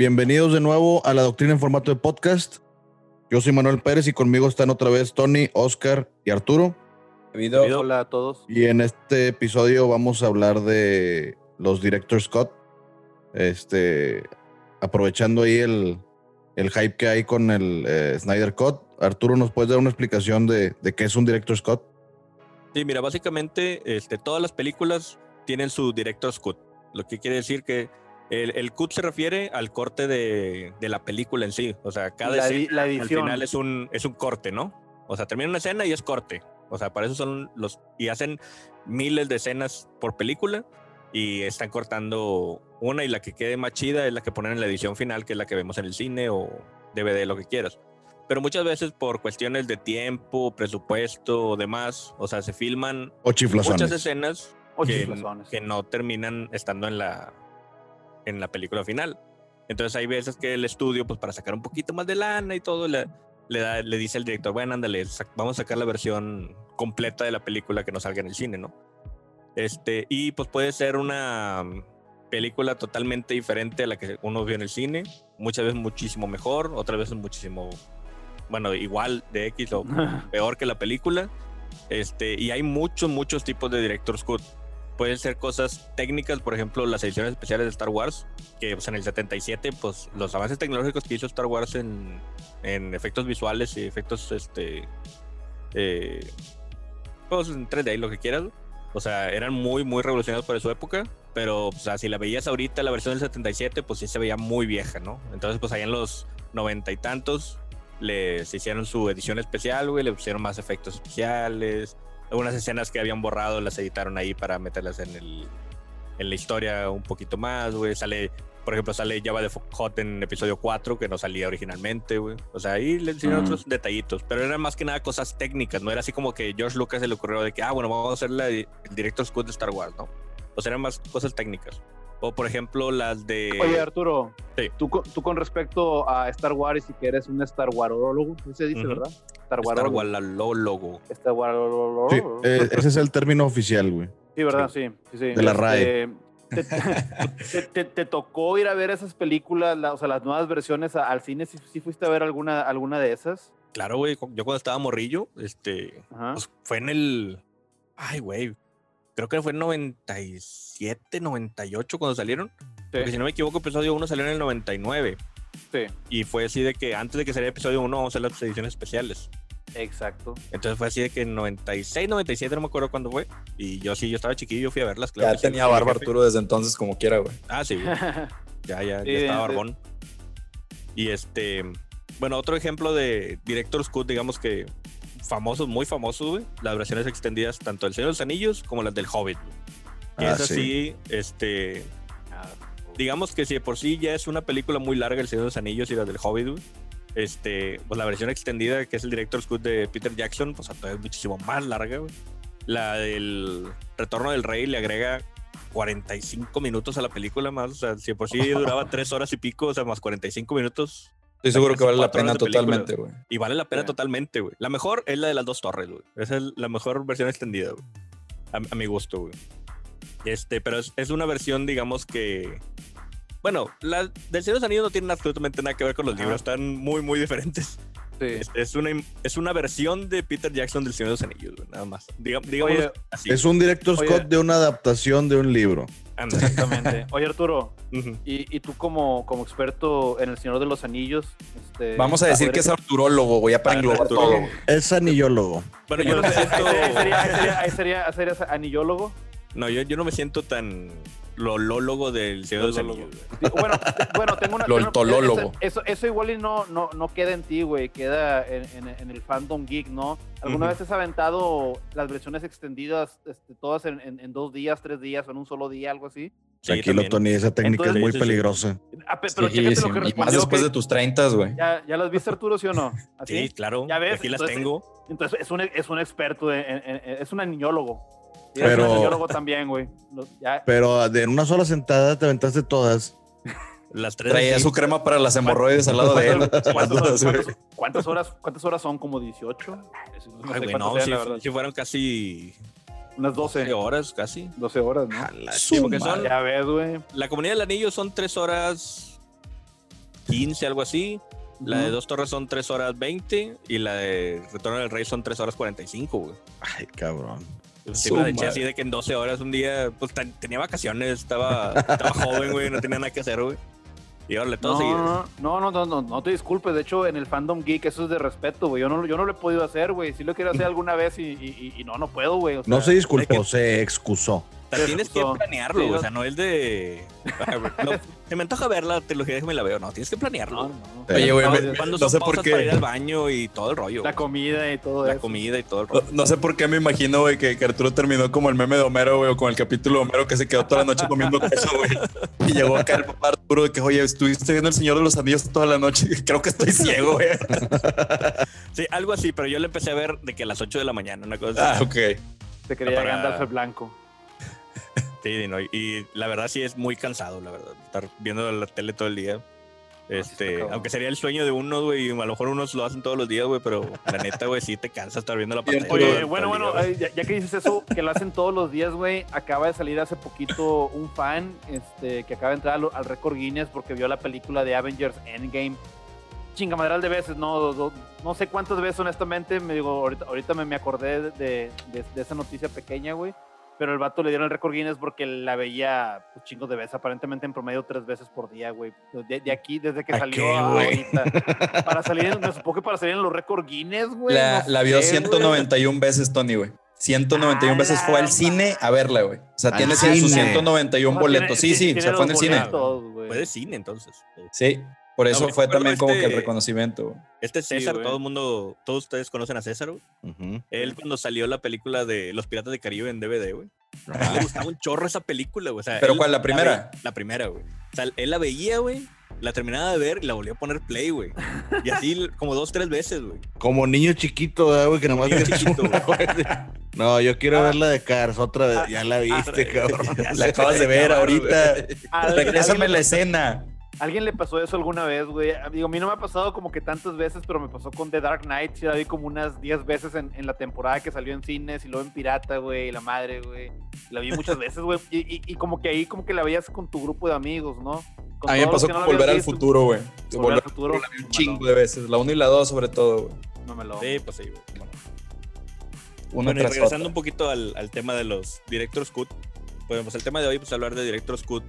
Bienvenidos de nuevo a la doctrina en formato de podcast. Yo soy Manuel Pérez y conmigo están otra vez Tony, Oscar y Arturo. Hola a todos. Y en este episodio vamos a hablar de los Director Scott. Este, aprovechando ahí el, el hype que hay con el eh, Snyder Cut. Arturo, ¿nos puedes dar una explicación de, de qué es un Director Scott? Sí, mira, básicamente este, todas las películas tienen su Director's Cut. Lo que quiere decir que el, el cut se refiere al corte de, de, la película en sí. O sea, cada La escena la al edición. final es un, es un corte, ¿no? O sea, termina una escena y es corte. O sea, para eso son los... Y hacen miles de escenas por película y están cortando una y la que quede más chida es la que ponen en la edición final, que es la que vemos en el cine o DVD, lo que quieras. Pero muchas veces por cuestiones de tiempo, presupuesto o demás, o sea, se filman O muchas escenas O que, que no terminan estando en la, en la película final. Entonces hay veces que el estudio, pues para sacar un poquito más de lana y todo, le, le, da- le dice al director, bueno, ándale, vamos a sacar la versión completa de la película que no salga en el cine, ¿no? Este, y pues puede ser una mm, película totalmente diferente a la que uno vio en el cine, muchas veces muchísimo mejor, otras veces muchísimo, bueno, igual de X o peor que la película. Este, y hay muchos, muchos tipos de director's cut. Pueden ser cosas técnicas, por ejemplo, las ediciones especiales de Star Wars, que pues, en el 77, pues los avances tecnológicos que hizo Star Wars en, en efectos visuales y efectos, este, eh, pues en 3D y lo que quieras, o sea, eran muy, muy revolucionados para su época, pero, o sea, si la veías ahorita, la versión del 77, pues sí se veía muy vieja, ¿no? Entonces, pues allá en los noventa y tantos, les hicieron su edición especial, güey, le pusieron más efectos especiales, algunas escenas que habían borrado las editaron ahí para meterlas en el en la historia un poquito más, güey, sale por ejemplo, sale Java de Hot en episodio 4, que no salía originalmente, güey. O sea, ahí le enseñaron otros detallitos, pero eran más que nada cosas técnicas, no era así como que George Lucas se le ocurrió de que, ah, bueno, vamos a hacer la, el Director's Cut de Star Wars, ¿no? O sea, eran más cosas técnicas. O, por ejemplo, las de... Oye, Arturo, Sí. tú, con- tú con respecto a Star Wars y que eres un Star Warólogo, así se dice, Ujú. ¿verdad? Star Star Warólogo. Wars logo. Star Warólogo. Sí, eh, ese es el término oficial, güey. Sí, ¿verdad? Sí, sí, sí. De la RAE. Este, Te, te- te- te tocó ir a ver esas películas, la- o sea, las nuevas versiones a- al cine? ¿Sí, sí fuiste a ver alguna, alguna de esas? Claro, güey, yo cuando estaba morrillo, este, pues fue en el... Ay, güey. Creo que fue en 97, 98 cuando salieron. Porque si no me equivoco, episodio 1 salió en el 99. sí, Y fue así de que antes de que saliera episodio 1 vamos a hacer las ediciones especiales. exacto. Entonces fue así de que en 96, 97, no me acuerdo cuándo fue. Y yo sí, yo estaba chiquillo, yo fui a verlas. claro Ya que tenía barba. Arturo desde entonces, como quiera, güey. Ah, sí, güey. ya, ya, Sí, ya estaba barbón. Y este, bueno, otro ejemplo de Director's Cut, digamos que famosos, muy famosos, güey. Las versiones extendidas, tanto del Señor de los Anillos como las del Hobbit. güey. Que Ah, es así, este, digamos que si de por sí ya es una película muy larga, El Señor de los Anillos y las del Hobbit, güey, este, pues la versión extendida, que es el Director's Cut de Peter Jackson, pues todavía es muchísimo más larga, güey. La del Retorno del Rey le agrega 45 minutos a la película más, o sea, si de por sí duraba 3 horas y pico, o sea, más 45 minutos, Estoy seguro que vale la pena totalmente, güey. y vale la pena Sí. totalmente, güey. La mejor es la de las dos torres, güey. Esa es la mejor versión extendida, güey. A, a mi gusto, güey. Este, pero es, es una versión, digamos que. Bueno, la del Señor de los Anillos no tienen absolutamente nada que ver con los Ajá. libros, están muy, muy diferentes. Sí. Es, es una, es una versión de Peter Jackson del Señor de los Anillos, güey, nada más. Diga- digamos Oye, así. Es un Director Oye. Scott de una adaptación de un libro. Anda. Exactamente. Oye, Arturo, y, y tú como, como experto en El Señor de los Anillos, este, Vamos a decir que es arturólogo, güey, ya para englobar todo. Es anillólogo. Bueno, yo no Ahí siento. sería, ahí sería, ahí sería, ahí anillólogo. No, yo, yo no me siento tan lolólogo del Señor de los Bueno, te- bueno, tengo una. Loltolólogo. Eso, eso igual y no, no, no queda en ti, güey. Queda en, en- en el fandom geek, ¿no? ¿Alguna vez has aventado las versiones extendidas, este, todas en, en- en dos días, tres días o en un solo día, algo así? Sí, Tranquilo. Tony, esa técnica Entonces- es muy Sí, sí, sí. peligrosa. Ah, pe- pero Sí, chécate sí, lo que y más después que- de tus 30, güey. ¿Ya, ¿Ya las viste, Arturo, sí o no? ¿Así? Sí, claro. Ya ves, Aquí las tengo. Entonces es un, es un experto, en- en- en- es un aniñólogo. Pero- también, güey. Pero de una sola sentada te aventaste todas. Las tres. Traía su crema para las hemorroides al lado de él. ¿Cuántas, cuántas- cuántas horas, ¿Cuántas horas son? ¿Como 18? Eso No Ay, sé no, sean, verdad. sí fueron casi Unas 12. 12 horas, casi. 12 horas, ¿no? Sí, porque son-. Ya ves, güey. La comunidad del anillo son tres horas 15, algo así. La de. Dos Torres son 3 horas 20 y la de Retorno del Rey son 3 horas 45, güey. Ay, cabrón. Sí, Su me madre. así de que en 12 horas un día, pues ten- tenía vacaciones, estaba, estaba joven, güey, no tenía nada que hacer, güey. Y órale, todo No, seguido. no, no, no, no, no te disculpes. De hecho, en el fandom geek eso es de respeto, güey. Yo no, yo no lo he podido hacer, güey. Sí lo quiero hacer alguna vez y, y- y no, no puedo, güey. O No sea, se disculpó, que- se excusó. O sea, tienes que planearlo, Sí, o no. sea, no es de... no, se me antoja ver la trilogía, déjame la veo. No, tienes que planearlo. No, no. Oye, güey, Cuando- no sé por para ir al baño y todo el rollo. La comida y todo La eso. comida y todo el No, rollo. no sé por qué me imagino, güey, que, que Arturo terminó como el meme de Homero, güey, o con el capítulo de Homero que se quedó toda la noche comiendo queso, güey. Y llegó acá el papá Arturo de que, oye, estuviste viendo El Señor de los Anillos toda la noche. Creo que estoy ciego, güey. Sí, algo así, pero yo le empecé a ver de que a las 8 de la mañana, una cosa Ah, así. ok. Te quería Para- Gandalf el blanco. Sí, no, y, la verdad sí es muy cansado, la verdad, estar viendo la tele todo el día. Este, aunque sería el sueño de uno, güey, y a lo mejor unos lo hacen todos los días, güey, pero la neta, güey, sí te cansa estar viendo la pantalla. Oye, todo bueno, el bueno, día, ya, ya que dices eso, que lo hacen todos los días, güey, acaba de salir hace poquito un fan este, que acaba de entrar al, al récord Guinness porque vio la película de Avengers Endgame. Chingamadral de veces, no, no, no sé cuántas veces, honestamente, me digo, ahorita, ahorita me, me acordé de, de- de esa noticia pequeña, güey. Pero el vato le dieron el récord Guinness porque la veía pues, chingos de veces, aparentemente en promedio tres veces por día, güey. De, de aquí, desde que ¿A salió qué, ahorita. Para salir, en- me supongo que para salir en los récord Guinness, güey. La, no la vio sé, güey. 191 veces, Tony, güey. 191 A veces fue al cine a verla, güey. O sea, tiene sus cine. 191 No, boletos. Sí, sí, se fue en el cine. Fue de cine, entonces. Sí, por eso fue también como que el este- reconocimiento, güey. Este César, todo el mundo, todos ustedes conocen a César, güey. Él cuando salió la película de Los Piratas de Caribe en DVD, güey. A él Ajá. le gustaba un chorro esa película, güey. O sea, ¿Pero él cuál, la primera? ve- La, primera, güey. O sea, él la veía, güey. La terminaba de ver y la volvió a poner play, güey. Y así como dos, tres veces, güey. Como niño chiquito, ¿verdad, güey, que nomás niño chiquito. No, yo quiero Ah. ver la de Cars otra vez. Ah, ya la viste, cabrón. La acabas de ver ahorita. Regrésame la escena. ¿Alguien le pasó eso alguna vez, güey? Digo, a mí no me ha pasado como que tantas veces, pero me pasó con The Dark Knight. Sí, la vi como unas 10 veces en, en la temporada que salió en cines y luego en Pirata, güey, y la madre, güey. La vi muchas veces, güey. Y, y- y como que ahí como que la veías con tu grupo de amigos, ¿no? Con A mí me pasó no con Volver al. Futuro, güey. Volver al futuro. la vi un chingo de veces. La 1 y la 2 sobre todo, güey. No me lo. Sí, pues sí, güey. Bueno. Y regresando otra. un poquito al, al tema de los Director's Cut, pues, pues el tema de hoy, pues hablar de Director's Cut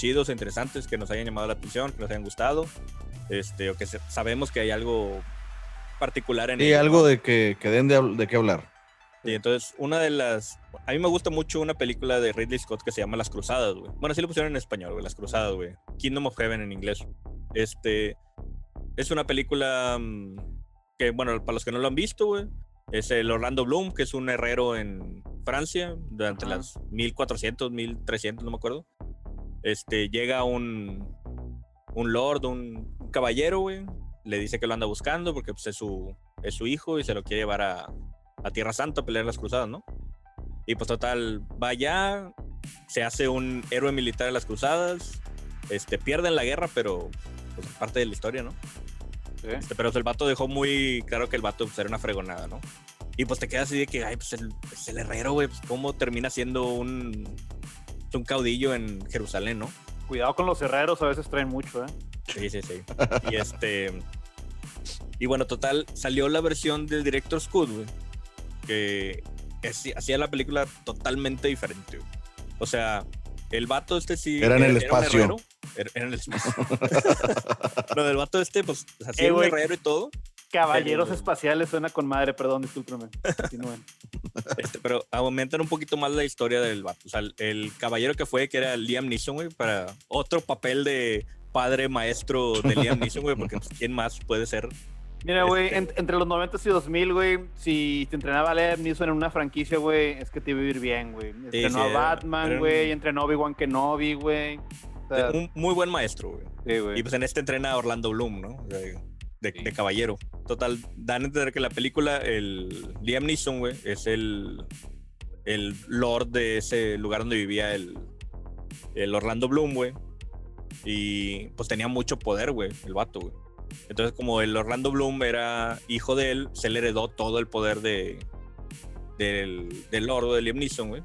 chidos e interesantes que nos hayan llamado la atención, que nos hayan gustado, este, o que se- sabemos que hay algo particular en Y ellos, algo ¿no? de que, que den de, de qué hablar. Y entonces, una de las. A mí me gusta mucho una película de Ridley Scott que se llama Las Cruzadas, güey. Bueno, sí lo pusieron en español, güey. Las Cruzadas, güey. Kingdom of Heaven en inglés. Este. Es una película mm, que, bueno, para los que no lo han visto, güey. Es el Orlando Bloom, que es un herrero en Francia durante Ajá. las 1400, 1300, no me acuerdo. Este, llega un. Un lord, un, un caballero, güey. Le dice que lo anda buscando porque pues, es, su, es su hijo y se lo quiere llevar a, a Tierra Santa a pelear las cruzadas, ¿no? Y pues total, va allá, se hace un héroe militar en las cruzadas, este, pierden la guerra, pero pues es parte de la historia, ¿no? Sí. Este, pero el vato dejó muy claro que el vato pues, era una fregonada, ¿no? Y pues te quedas así de que, ay, pues el, es el herrero, güey, pues cómo termina siendo un, un caudillo en Jerusalén, ¿no? Cuidado con los herreros, a veces traen mucho, ¿eh? Sí, sí, sí. Y este. Y bueno, total, salió la versión del Director's Cut, güey. Que hacía la película totalmente diferente, güey. O sea, el vato este sí. Era en el un espacio. herrero. Era, era en el espacio. Lo del vato este, pues, hacía Eh, un herrero y todo. Caballeros Pero- espaciales suena con madre, perdón, discúlpeme. Continúen. Este, pero aumentan un poquito más la historia del vato. O sea, el, el caballero que fue, que era Liam Neeson, güey, para otro papel de padre maestro de Liam Neeson, güey, porque ¿quién más puede ser? Mira, güey, Este- en- entre los 90 y 2000, güey, si te entrenaba Liam Neeson en una franquicia, güey, es que te iba a ir bien, güey. Entrenó sí, a era- Batman, era un- güey, entrenó a Obi-Wan Kenobi, güey. O sea, Un muy buen maestro, güey. sí, güey. Y pues en este entrena a Orlando Bloom, ¿no? De, de- Sí. de caballero. Total, dan a entender que la película, el Liam Neeson, güey, es el, el lord de ese lugar donde vivía el, el Orlando Bloom, güey. Y pues tenía mucho poder, güey, el vato, güey. Entonces, como el Orlando Bloom era hijo de él, se le heredó todo el poder de, del, del lord de Liam Neeson, güey.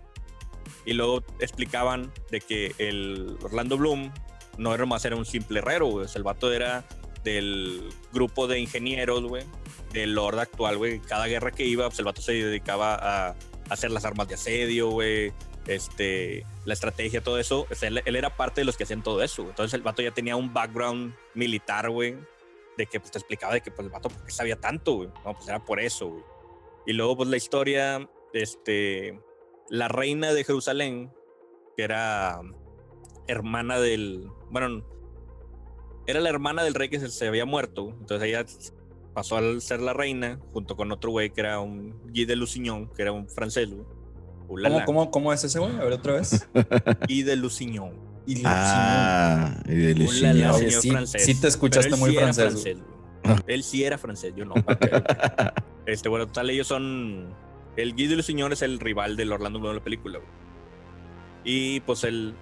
Y luego explicaban de que el Orlando Bloom no era más era un simple herrero, güey. O sea, el vato era del grupo de ingenieros, güey, del Lord actual, güey. Cada guerra que iba, pues el vato se dedicaba a hacer las armas de asedio, güey, este, la estrategia, todo eso. Él, era parte de los que hacían todo eso. Entonces el vato ya tenía un background militar, güey, de que pues, te explicaba de que pues, el vato, ¿por qué sabía tanto, güey? No, pues era por eso, güey. Y luego, pues la historia, este, la reina de Jerusalén, que era hermana del, bueno, era la hermana del rey que se, se había muerto. Entonces ella pasó a ser la reina junto con otro güey que era un Guy de Lusignan, que era un francés, güey. ¿Cómo, cómo, cómo es ese, güey? A ver otra vez. Guy de Lusignan. Y Ah, y de Lusignan. Señor sí- francés. sí te escuchaste muy sí francés, güey. Él sí era francés, yo no. Este, bueno, total, ellos son. El Guy de Lusignan es el rival del Orlando Bloom de la película, güey. Y pues él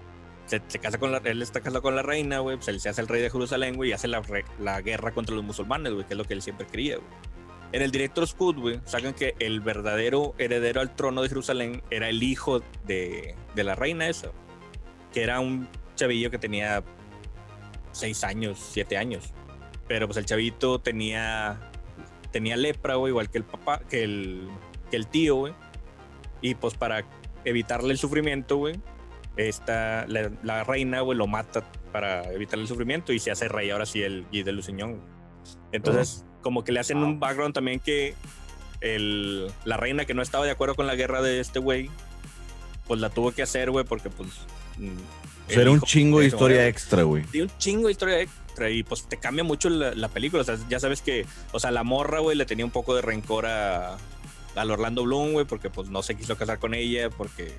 se, se casa con la. Él está casado con la reina, güey. Pues él se hace el rey de Jerusalén, güey, y hace la, la guerra contra los musulmanes, güey, que es lo que él siempre quería, güey. En el director Scott, güey, sacan que el verdadero heredero al trono de Jerusalén era el hijo de, de la reina esa, que era un chavillo que tenía seis años, siete años. Pero pues el chavito tenía, tenía lepra, güey, igual que el papá, que el, que el tío, güey. Y pues para evitarle el sufrimiento, güey, esta, la, la reina, güey, lo mata para evitarle el sufrimiento y se hace rey ahora sí el Guy de Lusignan. güey. Entonces, como que le hacen un background también que el, la reina que no estaba de acuerdo con la guerra de este güey, pues la tuvo que hacer, güey, porque pues... mm, sea, era un chingo de historia extra, güey. Tiene un chingo de historia extra y pues te cambia mucho la, la película. O sea, ya sabes que, o sea, la morra, güey, le tenía un poco de rencor a, al Orlando Bloom, güey, porque pues no se quiso casar con ella, porque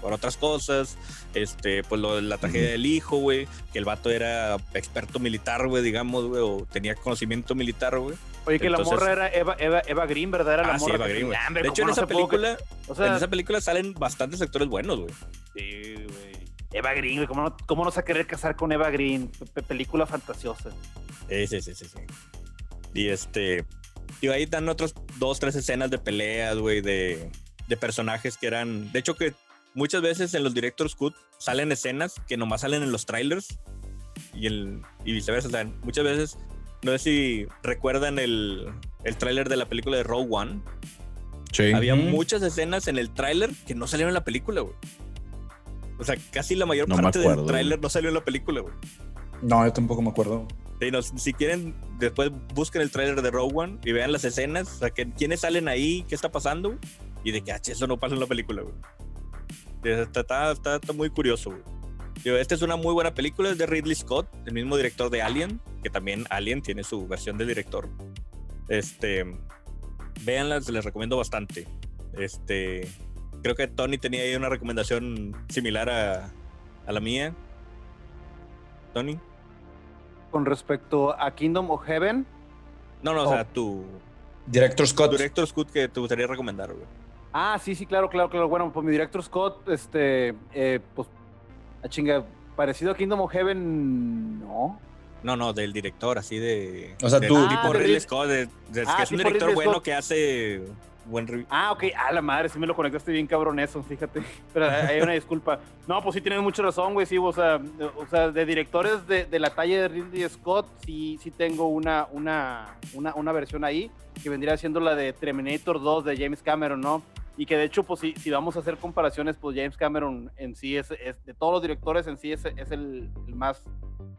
por otras cosas. Este, pues lo de la tragedia del hijo, güey, que el vato era experto militar, güey, digamos, güey, o tenía conocimiento militar, güey. Oye, que Entonces- la morra era Eva, Eva, Eva Green, ¿verdad? Era la Ah, sí, morra Eva que Green, tenía De hecho, en ¿cómo no esa película, O sea, en esa película salen bastantes actores buenos, güey. sí, güey. Eva Green, güey. ¿Cómo no, ¿Cómo no se va a querer casar con Eva Green? Pe- película fantasiosa. Sí, sí, sí, sí, sí. Y este. Y ahí dan otras dos, tres escenas de peleas, güey, de, de personajes que eran. De hecho, que muchas veces en los director's cut salen escenas que nomás salen en los trailers y, el, y viceversa. O sea, muchas veces, no sé si recuerdan el, el tráiler de la película de Rogue One. Sí. Había muchas escenas en el tráiler que no salieron en la película, güey. O sea, casi la mayor No parte acuerdo, del tráiler no salió en la película, güey. No, yo tampoco me acuerdo. Sí, no, si quieren, después busquen el tráiler de Rogue One y vean las escenas, o sea, que, quiénes salen ahí, qué está pasando, y de que, ah, eso no pasa en la película, güey. Está, está, está- está muy curioso, güey. Esta es una muy buena película, es de Ridley Scott, el mismo director de Alien, que también Alien tiene su versión del director. Este, véanla, se les recomiendo bastante. Este, creo que Tony tenía ahí una recomendación similar a, a la mía. Tony. Con respecto a Kingdom of Heaven, No, no, o Oh. sea, tu, Director Scott. tu director Scott que te gustaría recomendar, güey. Ah, sí, sí, claro, claro, claro. Bueno, pues mi director Scott, este, eh, pues, a chinga, parecido a Kingdom of Heaven, no. No, no, del director, así de. O sea, de tú- tipo Ah, de Ridley Rid- Scott, de- de- Ah, que es un director bueno Scott. que hace buen review. Ah, ok, a la madre, sí me lo conectaste bien cabrón eso, fíjate. Pero hay una disculpa. No, pues sí tienes mucha razón, güey, sí, o sea, o sea, de directores de, de la talla de Ridley Scott, sí, sí tengo una, una, una, una versión ahí, que vendría siendo la de Terminator 2 de James Cameron, ¿no? Y que de hecho, pues si, si vamos a hacer comparaciones, pues James Cameron en sí es, de todos los directores en sí es, es el, el más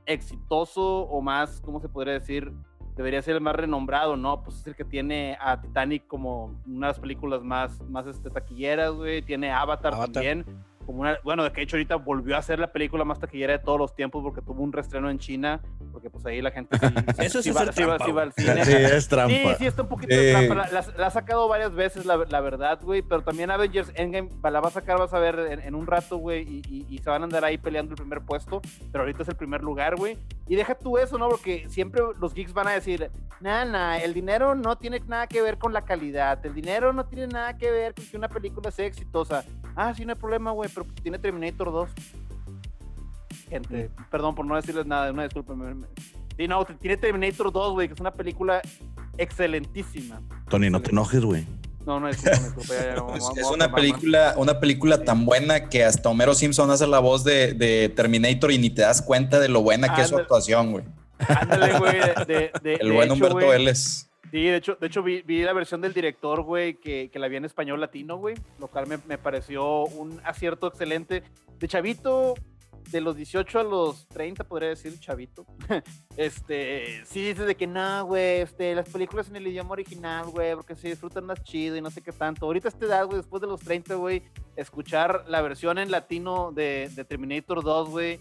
exitoso o más, ¿cómo se podría decir? Debería ser el más renombrado, ¿no? Pues es el que tiene a Titanic como una de las películas más, más este, taquilleras, güey. Tiene Avatar, Avatar. también. Como una, bueno, de que hecho ahorita volvió a ser la película más taquillera de todos los tiempos porque tuvo un reestreno en China, porque pues ahí la gente sí, sí- Eso es sí va, sí sí al cine. Sí, es Sí, trampa. sí, está un poquito Sí. de trampa. La, la- la ha sacado varias veces, la, la verdad, güey. Pero también Avengers Endgame la va a sacar, vas a ver, en, en un rato, güey. Y, y- y se van a andar ahí peleando el primer puesto. Pero ahorita es el primer lugar, güey. Y deja tú eso, ¿no? Porque siempre los geeks van a decir, nah, nah, el dinero no tiene nada que ver con la calidad. El dinero no tiene nada que ver con que una película sea exitosa. Ah, sí, no hay problema, güey. Pero tiene Terminator 2. Gente, perdón por no decirles nada, una disculpa. me- me- Sí, no, tiene Terminator 2, güey, que es una película excelentísima. Tony, no te enojes, güey. No, no es, no, disculpa, ya, Es, vamos es a una película, una película tan buena que hasta Homero Simpson hace la voz de, de Terminator y ni te das cuenta de lo buena que es su actuación, güey. Ándale, güey. De, de, El de buen hecho, Humberto Vélez. Sí, de hecho, de hecho vi, vi la versión del director, güey, que, que la vi en español latino, güey, lo cual me, me pareció un acierto excelente. De chavito, de los 18 a los 30, podría decir chavito. este, sí dices de que no, güey, este, las películas en el idioma original, güey, porque se disfrutan más chido y no sé qué tanto. Ahorita a esta edad, güey, después de los 30, güey, escuchar la versión en latino de, de Terminator 2, güey,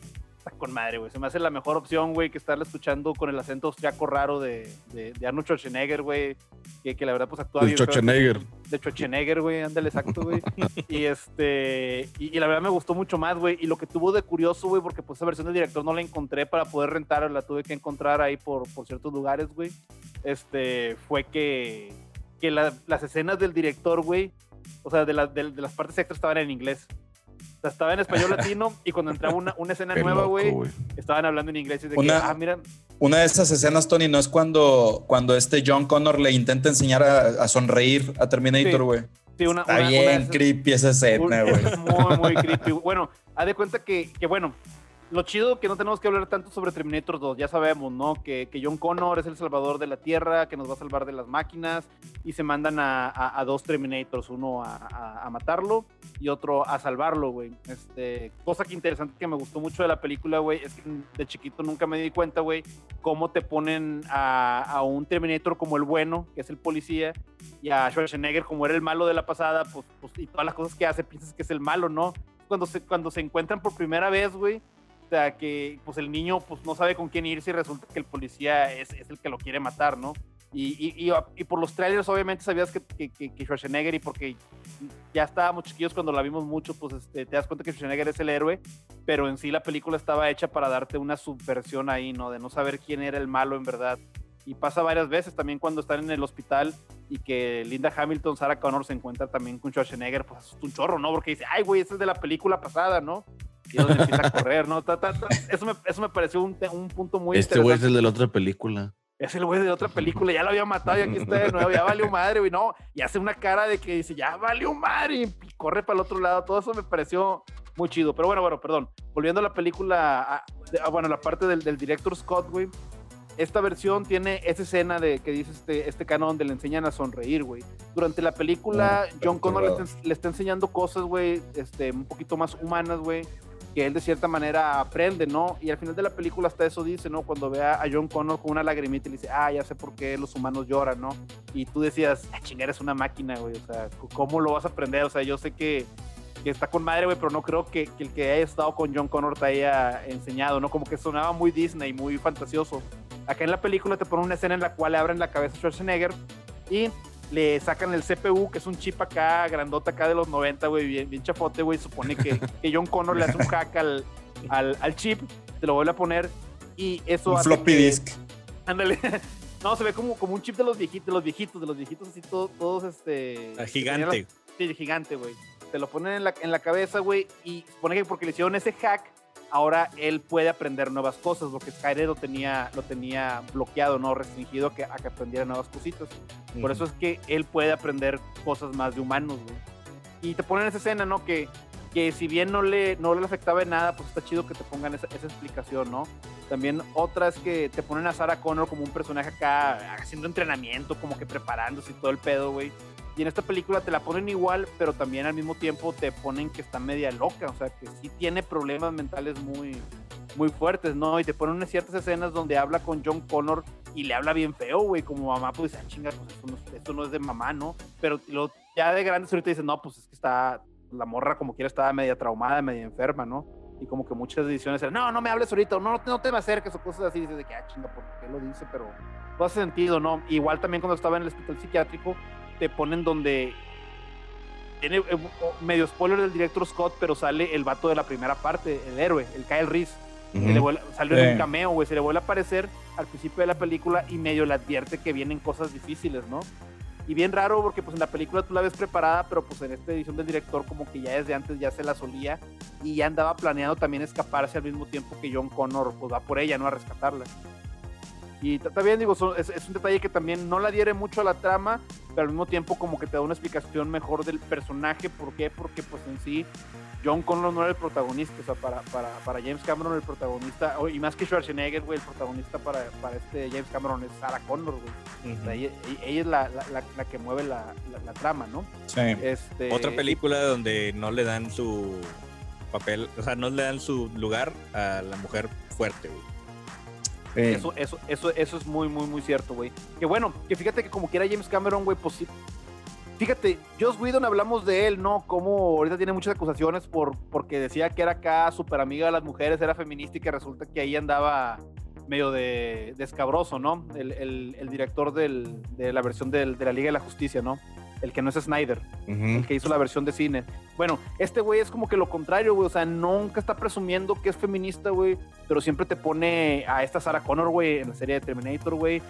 está con madre, güey. Se me hace la mejor opción, güey, que estarla escuchando con el acento austriaco raro de, de, de Arnold Schwarzenegger, güey, que, que la verdad pues actúa El bien. Schwarzenegger. De Schwarzenegger, güey, ándale, exacto, güey. y este, y, y la verdad me gustó mucho más, güey. Y lo que tuvo de curioso, güey, porque pues esa versión del director no la encontré para poder rentar, la tuve que encontrar ahí por, por ciertos lugares, güey. Este, fue que, que la- las escenas del director, güey, o sea, de, la- de- de las partes extras estaban en inglés. O sea, estaba en español latino y cuando entraba una, una escena Qué nueva, güey, estaban hablando en inglés y de Una- que, ah, mira, Una de esas escenas, Tony, no es cuando, cuando este John Connor le intenta enseñar a, a sonreír a Terminator, güey. sí, una, Está una- una de bien esas- creepy esa escena, güey. Es muy, muy creepy. Bueno, haz de cuenta que, que, bueno, lo chido que no tenemos que hablar tanto sobre Terminator 2, ya sabemos, ¿no? Que, que John Connor es el salvador de la Tierra, que nos va a salvar de las máquinas, y se mandan a, a- dos Terminators, uno a, a- matarlo y otro a salvarlo, güey. Este, cosa que interesante que me gustó mucho de la película, güey, es que de chiquito nunca me di cuenta, güey, cómo te ponen a, un Terminator como el bueno, que es el policía, y a Schwarzenegger como era el malo de la pasada, pues, pues y todas las cosas que hace piensas que es el malo, ¿no? Cuando se, cuando se encuentran por primera vez, güey, sea, que pues el niño pues no sabe con quién irse y resulta que el policía es, es el que lo quiere matar, ¿no? Y, y, y, y por los trailers obviamente sabías que, que, que- Schwarzenegger y porque ya estábamos chiquillos cuando la vimos mucho, pues este, te das cuenta que Schwarzenegger es el héroe, pero en sí la película estaba hecha para darte una subversión ahí, ¿no? De no saber quién era el malo en verdad. Y pasa varias veces también cuando están en el hospital y que Linda Hamilton, Sarah Connor se encuentra también con Schwarzenegger, pues asusta un chorro, ¿no? Porque dice, ay, güey, ese es de la película pasada, ¿no? Y es donde empieza a correr, ¿no? Ta, ta, ta. Eso, me, eso me pareció un, punto muy Este güey es interesante. el de la otra película. Es el güey de otra película, ya lo había matado y aquí está de nuevo, ya valió madre, güey, no. Y hace una cara de que dice, ya valió madre, y corre para el otro lado. Todo eso me pareció muy chido. Pero bueno, bueno, perdón. Volviendo a la película, a- de- a, bueno, la parte del, del director Scott, güey. Esta versión tiene esa escena de que dice este, este canon donde le enseñan a sonreír, güey. Durante la película, Mm, John Connor le está, le está enseñando cosas, güey, este, un poquito más humanas, güey que él de cierta manera aprende, ¿no? Y al final de la película hasta eso dice, ¿no? Cuando ve a John Connor con una lagrimita y le dice, ah, ya sé por qué los humanos lloran, ¿no? Y tú decías, ah, chingar, es una máquina, güey, o sea, ¿cómo lo vas a aprender? O sea, yo sé que, que está con madre, güey, pero no creo que, que el que haya estado con John Connor te haya enseñado, ¿no? Como que sonaba muy Disney, muy fantasioso. Acá en la película te ponen una escena en la cual le abren la cabeza a Schwarzenegger y le sacan el CPU, que es un chip acá, grandota acá de los 90, güey, bien, bien chafote, güey. Supone que, que John Connor le hace un hack al, al, al chip, te lo vuelve a poner y eso Un hace floppy que- disk. Ándale. No, se ve como, como un chip de los viejitos, de los viejitos, de los viejitos así todo- todos, este... Ah, Gigante. las- Sí, gigante, güey. Te lo ponen en la, en la cabeza, güey, y supone que porque le hicieron ese hack, ahora él puede aprender nuevas cosas, porque Skyler lo tenía, lo tenía bloqueado, no restringido a que, a que aprendiera nuevas cositas. Por eso es que él puede aprender cosas más de humanos, güey. Y te ponen esa escena, ¿no? Que, que si bien no le, no le afectaba en nada, pues está chido que te pongan esa, esa explicación, ¿no? También otra es que te ponen a Sarah Connor como un personaje acá haciendo entrenamiento, como que preparándose y todo el pedo, güey. Y en esta película te la ponen igual, pero también al mismo tiempo te ponen que está media loca, o sea, que sí tiene problemas mentales muy, muy fuertes, ¿no? Y te ponen ciertas escenas donde habla con John Connor y le habla bien feo, güey, como mamá, pues ah, chinga, pues esto no, es- esto no es de mamá, ¿no? Pero lo, ya de grandes ahorita dicen, no, pues es que está, la morra como quiera estaba media traumada, media enferma, ¿no? Y como que muchas decisiones eran, no, no me hables ahorita, no, no, te- no te me acerques, o cosas así, dices de que, ah, chinga, ¿por qué lo dice? Pero no hace sentido, ¿no? Igual también cuando estaba en el hospital psiquiátrico, te ponen donde tiene eh, medio spoiler del director Scott, pero sale el vato de la primera parte, el héroe, el Kyle Reese. vuelve- salió en un cameo, güey. Se le vuelve a aparecer al principio de la película y medio le advierte que vienen cosas difíciles, ¿no? Y bien raro porque pues en la película tú la ves preparada, pero pues en esta edición del director como que ya desde antes ya se la solía y ya andaba planeando también escaparse al mismo tiempo que John Connor pues va por ella, ¿no? A rescatarla. Y ta- también digo, son- es, es un detalle que también no la diere mucho a la trama, pero al mismo tiempo como que te da una explicación mejor del personaje. ¿Por qué? Porque pues en sí John Connor no era el protagonista, o sea, para, para, para James Cameron el protagonista, y más que Schwarzenegger, güey, el protagonista para, para este James Cameron es Sarah Connor, güey. O sea, ella, ella es la, la, la- la que mueve la, la- la trama, ¿no? Sí. Este, Otra película donde no le dan su papel, o sea, no le dan su lugar a la mujer fuerte, güey. Sí. Eso, eso, eso, eso es muy, muy, muy cierto, güey. Que bueno, que fíjate que como quiera James Cameron, güey, pues. Fíjate, Joss Whedon hablamos de él, ¿no? Como ahorita tiene muchas acusaciones por, porque decía que era acá súper amiga de las mujeres, era feminista y que resulta que ahí andaba medio de, de escabroso, ¿no? El, director del- de la versión de la Liga de la Justicia, ¿no? El que no es Snyder el que hizo la versión de cine. Bueno, este güey es como que lo contrario, güey. O sea, nunca está presumiendo que es feminista, güey. Pero siempre te pone a esta Sarah Connor, güey, en la serie de Terminator, güey.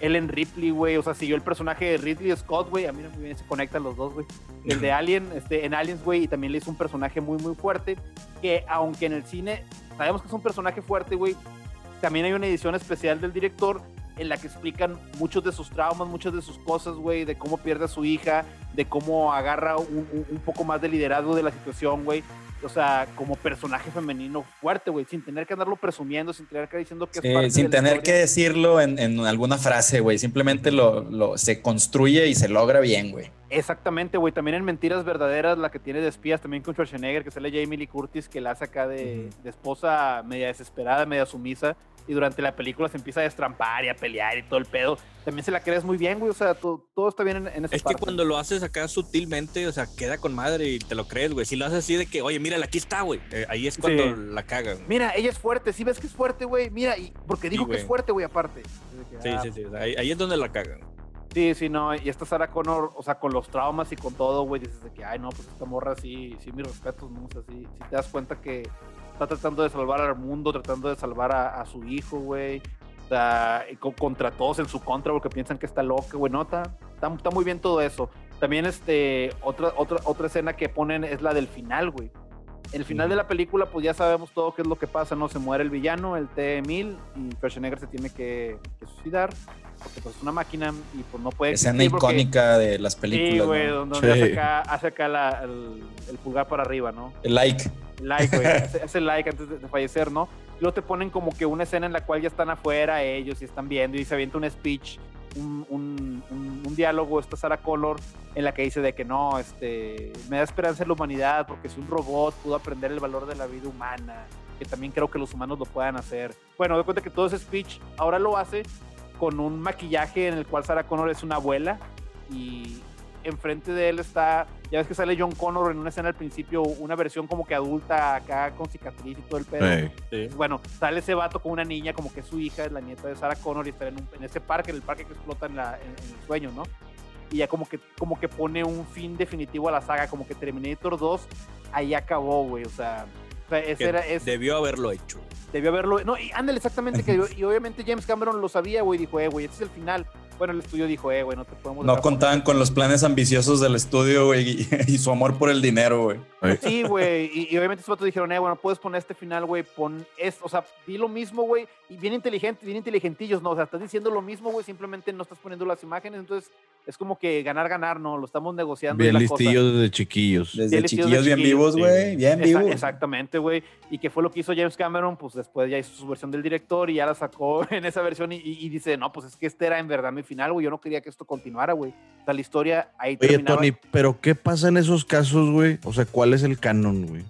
Ellen Ripley, güey. O sea, siguió el personaje de Ridley Scott, güey. A mí muy bien se conectan los dos, güey. El de Alien, este, en Aliens, güey. Y también le hizo un personaje muy, muy fuerte. Que aunque en el cine sabemos que es un personaje fuerte, güey. También hay una edición especial del director en la que explican muchos de sus traumas, muchas de sus cosas, güey, de cómo pierde a su hija, de cómo agarra un, un- un poco más de liderazgo de la situación, güey. O sea, como personaje femenino fuerte, güey, sin tener que andarlo presumiendo, sin tener que diciendo que es Sí, parte sin de la tener que decirlo en, en alguna frase, güey. Simplemente lo, lo- se construye y se logra bien, güey. Exactamente, güey. También en Mentiras Verdaderas, la que tiene de espías, también con Schwarzenegger, que sale Jamie Lee Curtis, que la hace acá de, de esposa media desesperada, media sumisa. Y durante la película se empieza a destrampar y a pelear y todo el pedo. También se la crees muy bien, güey. O sea, todo, todo está bien en, en esa Es que cuando lo haces acá sutilmente, o sea, queda con madre y te lo crees, güey. Si lo haces así de que, oye, mira, aquí está, güey. eh, ahí es cuando Sí. la cagan. Mira, ella es fuerte. ¿Sí ves que es fuerte, güey? Mira, y porque dijo que es fuerte, güey, aparte. Sí, Ah, sí, sí. o sea, ahí, ahí es donde la cagan. Sí, sí, no. Y esta Sarah Connor, o sea, con los traumas y con todo, güey, dices de que, ay, no, pues esta morra sí, sí, mis respetos, ¿no? O sea, sí, sí te das cuenta que está tratando de salvar al mundo, tratando de salvar a, a su hijo, güey. Y co- contra todos en su contra porque piensan que está loca, güey. No, está, está, está muy bien todo eso. También, este, otra, otra, otra escena que ponen es la del final, güey. El final de la película, pues ya sabemos todo qué es lo que pasa, ¿no? Se muere el villano, el T-1000, y Schwarzenegger se tiene que, que suicidar, porque pues es una máquina y pues no puede Escena porque- icónica de las Sí, películas. güey, ¿no? donde, donde Sí. hace acá, hace acá la- el, el pulgar para arriba, ¿no? El like. Like, güey, hace, hace like antes de, de fallecer, ¿no? Y luego te ponen como que una escena en la cual ya están afuera ellos y están viendo y se avienta un speech, un, un- un- un diálogo, esta Sarah Connor, en la que dice de que no, este, me da esperanza en la humanidad porque si un robot pudo aprender el valor de la vida humana, que también creo que los humanos lo puedan hacer. Bueno, de cuenta que todo ese speech ahora lo hace con un maquillaje en el cual Sarah Connor es una abuela y enfrente de él está, ya ves que sale John Connor en una escena al principio, una versión como que adulta acá con cicatriz y todo el pedo. Ey. Sí. Bueno, sale ese vato con una niña como que es su hija, es la nieta de Sarah Connor y está en, un- en ese parque, en el parque que explota en, la- en- en el sueño, ¿no? Y ya como que, como que pone un fin definitivo a la saga, como que Terminator 2 ahí acabó, güey, o sea, o sea, ese era, es, Debió haberlo hecho. Debió haberlo, no, y ándale exactamente, que, y obviamente James Cameron lo sabía, güey, dijo, eh, güey, este es el final. Bueno, el estudio dijo, eh, güey, no te podemos... No contaban con los planes ambiciosos del estudio, güey, y, y su amor por el dinero, güey. Ey. Sí, güey. Y, y obviamente esos vatos dijeron, eh, bueno, puedes poner este final, güey. Pon esto. O sea, di lo mismo, güey. Y bien inteligente, bien inteligentillos, ¿no? O sea, estás diciendo lo mismo, güey. Simplemente no estás poniendo las imágenes. Entonces, es como que ganar, ganar, ¿no? Lo estamos negociando. y Bien la cosa. listillos desde chiquillos. Desde chiquillos bien vivos, sí. güey. Bien vivos. exactamente, güey. Y que fue lo que hizo James Cameron, pues después ya hizo su versión del director y ya la sacó en esa versión y, y- y dice, no, pues es que este era en verdad mi final, güey. Yo no quería que esto continuara, güey. O sea, la historia ahí Oye, terminaba. Tony, ¿pero qué pasa en esos casos, güey? O sea, ¿cuál es el canon, güey?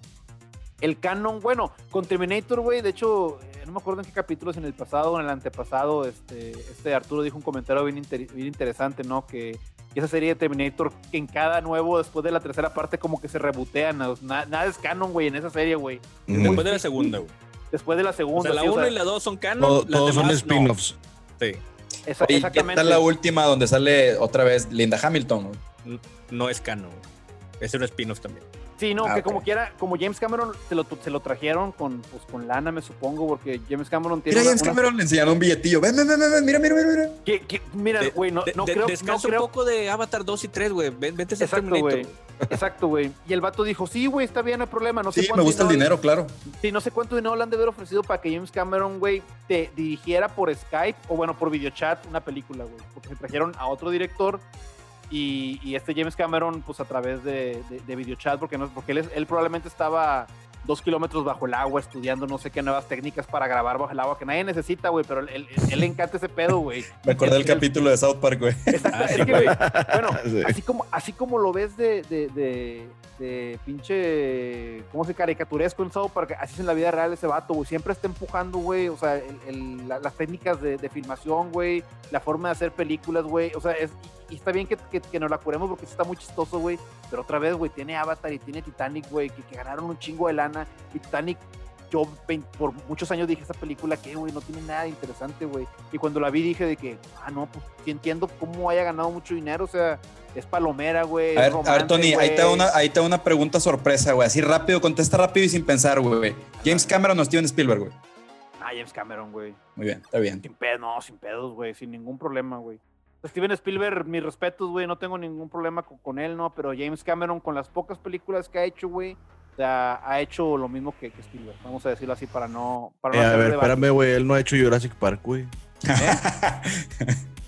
El canon, bueno, con Terminator, güey, de hecho, eh, no me acuerdo en qué capítulos, en el pasado o en el antepasado, este, este Arturo dijo un comentario bien, inter- bien interesante, ¿no? Que esa serie de Terminator, que en cada nuevo, después de la tercera parte, como que se rebotean, ¿no? Na- nada es canon, güey, en esa serie, güey. Después de la segunda, güey. Después de la O segunda. sea, la sí, o 1 sea, y la 2 son canon. Todo- las todos son no. spin-offs. Sí. Esa- Oye, ¿qué exactamente. tal la última donde sale otra vez Linda Hamilton? güey? No es canon. güey. Es un spin-off también. Sí, no, Ah, que como quiera, como James Cameron se lo, se lo trajeron con, pues, con lana, me supongo, porque James Cameron tiene. Mira, James una- Cameron le enseñaron un billetillo. Ven, ven, ven, ven, mira, mira, mira, que- mira, De- güey, no, de- no de- creo. No descansa creo un poco de Avatar 2 y 3, güey. Ven- Vente hacer Exacto, güey. Exacto, güey. Y el vato dijo, sí, güey, está bien, no hay problema. No sé Sí, me gusta el dinero, claro. Sí, no sé cuánto dinero le han de haber ofrecido para que James Cameron, güey, te dirigiera por Skype o bueno, por videochat una película, güey. Porque se trajeron a otro director y, y este James Cameron, pues a través de, de, de videochat, porque, no, porque él, es- él probablemente estaba dos kilómetros bajo el agua estudiando no sé qué nuevas técnicas para grabar bajo el agua que nadie necesita, güey, pero él, él- él le encanta ese pedo, güey. Me acordé del Es- es- capítulo de South Park, güey. Exacto, Ah, es que, güey, bueno, Sí. así como, así como lo ves de, de, de pinche, ¿cómo se caricaturesco en South Park? Así es en la vida real ese vato, güey. Siempre está empujando, güey, o sea, el- el- la- las técnicas de, filmación, güey, la forma de hacer películas, güey. O sea, es, y, está bien que, que, que nos la curemos porque está muy chistoso, güey. Pero otra vez, güey, tiene Avatar y tiene Titanic, güey, que ganaron un chingo de lana. Y Titanic, yo por muchos años dije, esta película, que, güey? No tiene nada de interesante, güey. Y cuando la vi dije de que, ah, no, pues sí entiendo cómo haya ganado mucho dinero, o sea, es palomera, güey. A ver, a Tony, ahí te, da una, ahí te da una pregunta sorpresa, güey. Así rápido, contesta rápido y sin pensar, güey. James Cameron o Steven Spielberg, güey. Ah, James Cameron, güey. Muy bien, está bien. Sin pedos, no, sin pedos, güey, sin ningún problema, güey. Steven Spielberg, mis respetos, güey, no tengo ningún problema con, con él, ¿no? Pero James Cameron, con las pocas películas que ha hecho, güey, o sea, ha hecho lo mismo que, que Spielberg. Vamos a decirlo así para no... Para no Eh, a ver, debate. espérame, güey. Él no ha hecho Jurassic Park, güey.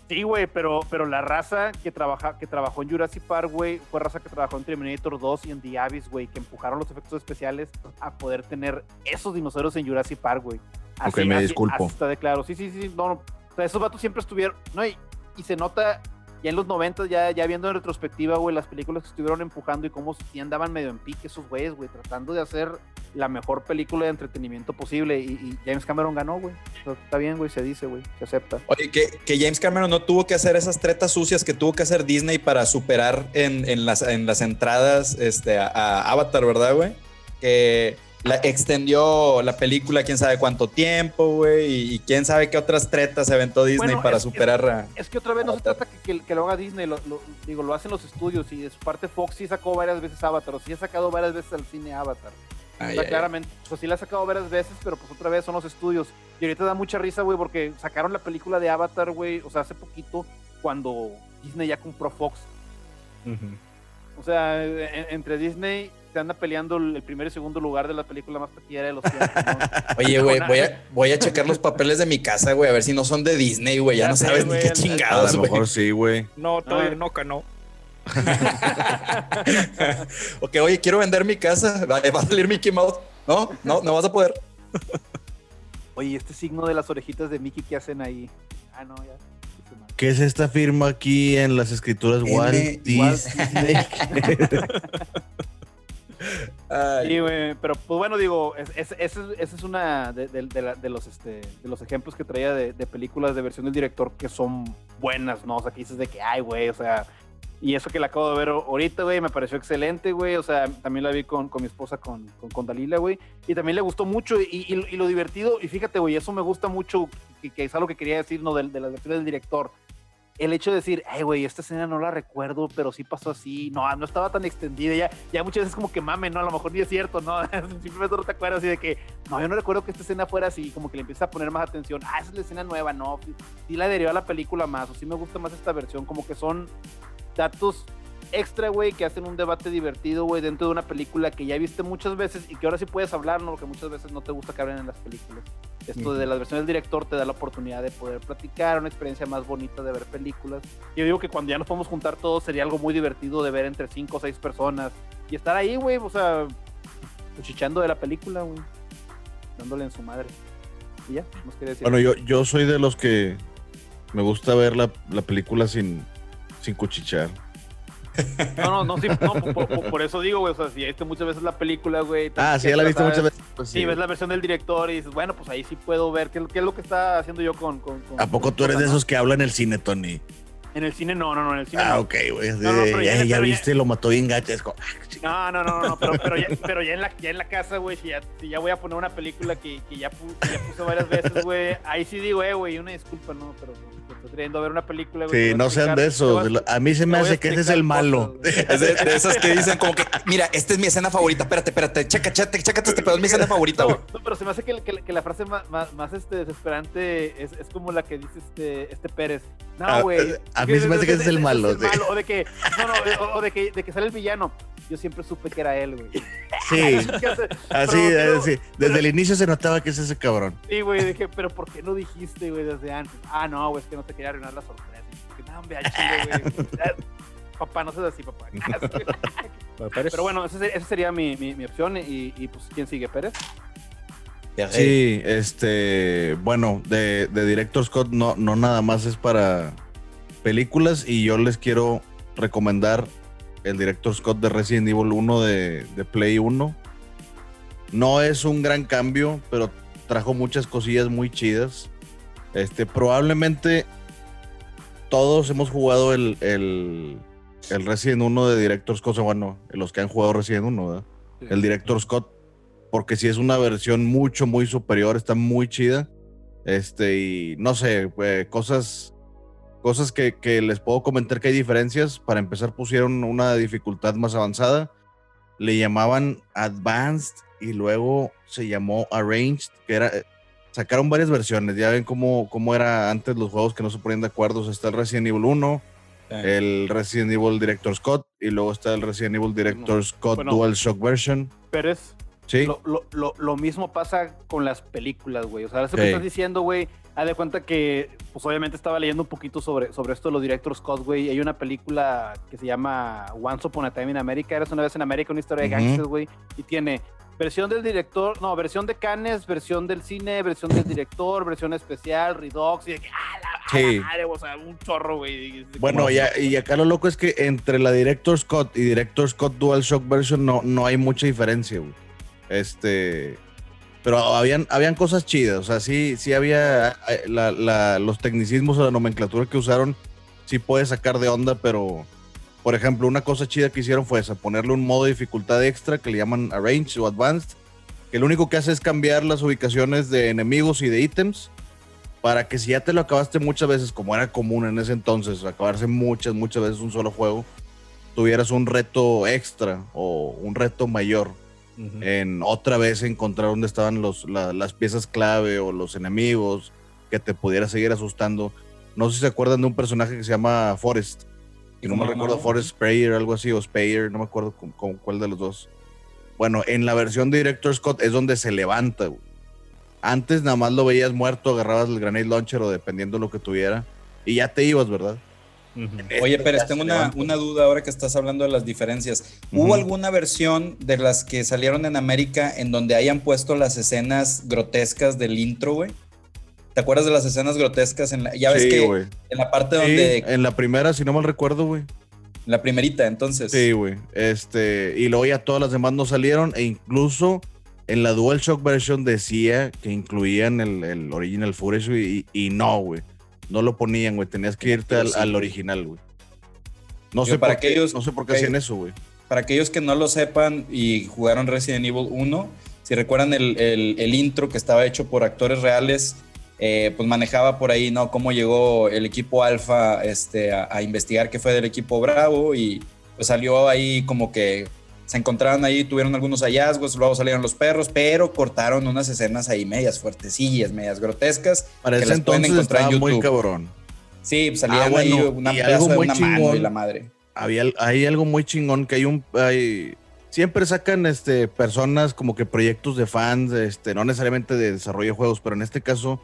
Sí, güey, pero, pero la raza que, trabaja, que trabajó en Jurassic Park, güey, fue raza que trabajó en Terminator 2 y en The Abyss, güey, que empujaron los efectos especiales a poder tener esos dinosaurios en Jurassic Park, güey. Ok, me disculpo. así está de claro. Sí, sí, sí, no, no. O sea, esos vatos siempre estuvieron, no, y, y se nota ya en los 90, ya, ya viendo en retrospectiva, güey, las películas que estuvieron empujando y cómo sí andaban medio en pique esos güeyes, güey, tratando de hacer la mejor película de entretenimiento posible. Y, James Cameron ganó, güey. Está bien, güey, se dice, güey, se acepta. Oye, que, que James Cameron no tuvo que hacer esas tretas sucias que tuvo que hacer Disney para superar en, en las, en las entradas este, a, a Avatar, ¿verdad, güey? Que la extendió la película quién sabe cuánto tiempo, güey, y, y quién sabe qué otras tretas se aventó Disney Bueno, para es- superar a... Es que otra vez no se trata que, que- que lo haga Disney, lo, lo- digo, lo hacen los estudios y de su parte Fox sí sacó varias veces Avatar, o sí ha sacado varias veces al cine Avatar. Ay, o sea, ay, claramente, pues sí la ha sacado varias veces, pero pues otra vez son los estudios. Y ahorita da mucha risa, güey, porque sacaron la película de Avatar, güey, o sea, hace poquito, cuando Disney ya compró Fox. O sea, en- entre Disney se anda peleando el primer y segundo lugar de la película más taquillera de los tiempos, ¿no? Oye, güey, voy a, voy a checar los papeles de mi casa, güey, a ver si no son de Disney, güey. Ya, Ya no sé, sabes güey, ni qué el- A chingados, lo güey. mejor sí, güey. No, todavía Ah. no, que no. ok, oye, quiero vender mi casa. Va va a salir Mickey Mouse. No, no, no vas a poder. Oye, este signo de las orejitas de Mickey, ¿qué hacen ahí? Ah, no, ya. ¿Qué es esta firma aquí en las escrituras Walt Disney? Sí, güey, pero pues bueno, digo, es- es- ese es una de, de- de la- de los, este, de los ejemplos que traía de películas de versión del director que son buenas, ¿no? O sea, que dices de que, ay, güey, o sea, y eso que la acabo de ver ahorita, güey, me pareció excelente, güey, o sea, también la vi con, con mi esposa, con, con, con Dalila, güey, y también le gustó mucho, y, y- y lo divertido, y fíjate, güey, eso me gusta mucho, que, que es algo que quería decir, ¿no? De, de las versiones del director. El hecho de decir, ay, güey, esta escena no la recuerdo, pero sí pasó así. No, no estaba tan extendida. Ya, ya muchas veces como que mame, ¿no? A lo mejor ni es cierto, ¿no? Simplemente no te acuerdas así de que, no, yo no recuerdo que esta escena fuera así. Como que le empieza a poner más atención. Ah, esa es la escena nueva, no. Sí, la adherió a la película más, o sí me gusta más esta versión. Como que son datos extra, güey, que hacen un debate divertido, güey, dentro de una película que ya viste muchas veces y que ahora sí puedes hablar, ¿no? Porque muchas veces no te gusta que hablen en las películas. Esto de las versiones del director te da la oportunidad de poder platicar, una experiencia más bonita de ver películas. Yo digo que cuando ya nos podemos juntar todos sería algo muy divertido de ver entre cinco o seis personas y estar ahí, güey, o sea, cuchicheando de la película, güey, dándole en su madre. Y ya, nos quiere decir. Bueno, yo, yo soy de los que me gusta ver la, la película sin, sin cuchichear. No, no, no, sí, no, por, por- por eso digo, güey, o sea, si viste muchas veces la película, güey. Ah, sí, ya la viste sabes, muchas veces. Pues Sí, sí. ves la versión del director y dices, bueno, pues ahí sí puedo ver qué, es lo- qué es lo que está haciendo yo con. con- con- ¿A poco tú eres de esos que hablan en el cine, Tony? En el cine no, no, no, en el cine Ah, no. ok, güey. No, no, pero ya, ya- ya viste, lo mató bien como, ah, No, no, no, no, pero, pero, ya, pero ya, en la, ya en la casa, güey, si ya, si ya voy a poner una película que, que ya, pu- que ya puse varias veces, güey, ahí sí digo, eh, güey, una disculpa, no, pero estoy queriendo ver una película, güey. Sí, no sean explicar- de esos. voy a- A mí se me hace que ese es el malo. cosas. Es de, de esas que dicen como que, mira, esta es mi escena favorita. Espérate, espérate, checa, checa, chécate este pedo, es mi escena favorita, güey. No, no, pero se me hace que, que- que la frase más, más, más, este, desesperante es, es como la que dice este, este Pérez. Ah, No, güey. a mí se me hace que ese es el malo, sí. O de que, no, no, o- o de que, de que sale el villano. Yo siempre supe que era él, güey. Sí, Así, pero- así. Desde el inicio se notaba que es ese cabrón. Sí, güey, dije, pero ¿por qué no dijiste, güey, desde antes? Ah, no, güey, es que no te quería arruinar la sorpresa. Que no, hombre, güey. Ah, Papá, no seas así, papá. Pero bueno, esa esa sería mi, mi, mi opción. Y, y, pues, ¿quién sigue? ¿Pérez? Sí, este, bueno, de, de Director Scott no, no nada más es para películas y yo les quiero recomendar el Director Scott de Resident Evil 1 de, de Play 1. No es un gran cambio, pero trajo muchas cosillas muy chidas. Este, probablemente todos hemos jugado el, el, el Resident 1 de Director Scott, o bueno, los que han jugado Resident 1, ¿verdad? el Director Scott, porque si es una versión mucho, muy superior, está muy chida. Este, y no sé, eh, cosas, cosas que, que les puedo comentar que hay diferencias. Para empezar, pusieron una dificultad más avanzada. Le llamaban Advanced y luego se llamó Arranged, que era. Sacaron varias versiones, ya ven cómo, cómo era antes los juegos que no se ponían de acuerdo. O sea, está el Resident Evil 1, el Resident Evil Director Scott y luego está el Resident Evil Director Scott Bueno. Dual Shock Version. Pérez, Sí. lo, lo, lo, lo mismo pasa con las películas, güey. O sea, eso que estás diciendo, güey, haz de cuenta que, pues obviamente estaba leyendo un poquito sobre, sobre esto de los directors Scott, güey. Hay una película que se llama Once Upon a Time in America. Eres una vez en América, una historia de gangsters, güey. Y tiene versión del director, no, versión de Cannes, versión del cine, versión del director, versión especial, Redux. Y de que, ah, la, Sí. madre, o sea, un chorro, güey. y- Bueno, ya, y acá lo loco es que entre la Director Scott y Director Scott Dual Shock Version no, no hay mucha diferencia, güey. Este. Pero habían, habían cosas chidas, o sea, sí, sí había eh, la- la- los tecnicismos o la nomenclatura que usaron, sí puede sacar de onda, pero, por ejemplo, una cosa chida que hicieron fue esa, ponerle un modo de dificultad extra que le llaman Arrange o Advanced, que lo único que hace es cambiar las ubicaciones de enemigos y de ítems para que si ya te lo acabaste muchas veces, como era común en ese entonces, acabarse muchas, muchas veces un solo juego, tuvieras un reto extra o un reto mayor en otra vez encontrar dónde estaban los, la- las piezas clave o los enemigos que te pudiera seguir asustando. No sé si se acuerdan de un personaje que se llama Forrest. Y no me ¿Cómo recuerdo, no? Forrest Sprayer, algo así, o Spayer, no me acuerdo con, con cuál de los dos. Bueno, en la versión de Director Scott es donde se levanta, güey. Antes nada más lo veías muerto, agarrabas el grenade launcher o dependiendo lo que tuviera. Y ya te ibas, ¿verdad? Oye, ya tengo una, una duda ahora que estás hablando de las diferencias. ¿Hubo alguna versión de las que salieron en América en donde hayan puesto las escenas grotescas del intro, güey? ¿Te acuerdas de las escenas grotescas? En la, ya ves Sí, que en la parte Sí, donde... en la primera, si no mal recuerdo, güey. La primerita, entonces. Sí, güey. Este, y luego ya todas las demás no salieron, e incluso en la DualShock version decía que incluían el, el original footage, güey, y, y no, güey. No lo ponían, güey. Tenías que irte al, original, güey. No Digo, sé para por qué, aquellos- no sé por qué hacían eso, güey. Para aquellos que no lo sepan y jugaron Resident Evil 1, si recuerdan el, el- el intro que estaba hecho por actores reales, eh, pues manejaba por ahí, ¿no? Cómo llegó el equipo Alpha este, a, a investigar qué fue del equipo Bravo y pues salió ahí como que se encontraron ahí, tuvieron algunos hallazgos, luego salieron los perros, pero cortaron unas escenas ahí medias fuertecillas, medias grotescas. Para que ese las pueden entonces encontrar en muy cabrón. Sí, pues salían Ah, bueno, ahí una y pedazo algo de una mano chingón. y la madre. Había, hay algo muy chingón que hay un. Hay, siempre sacan este, personas como que proyectos de fans, este, no necesariamente de desarrollo de juegos, pero en este caso,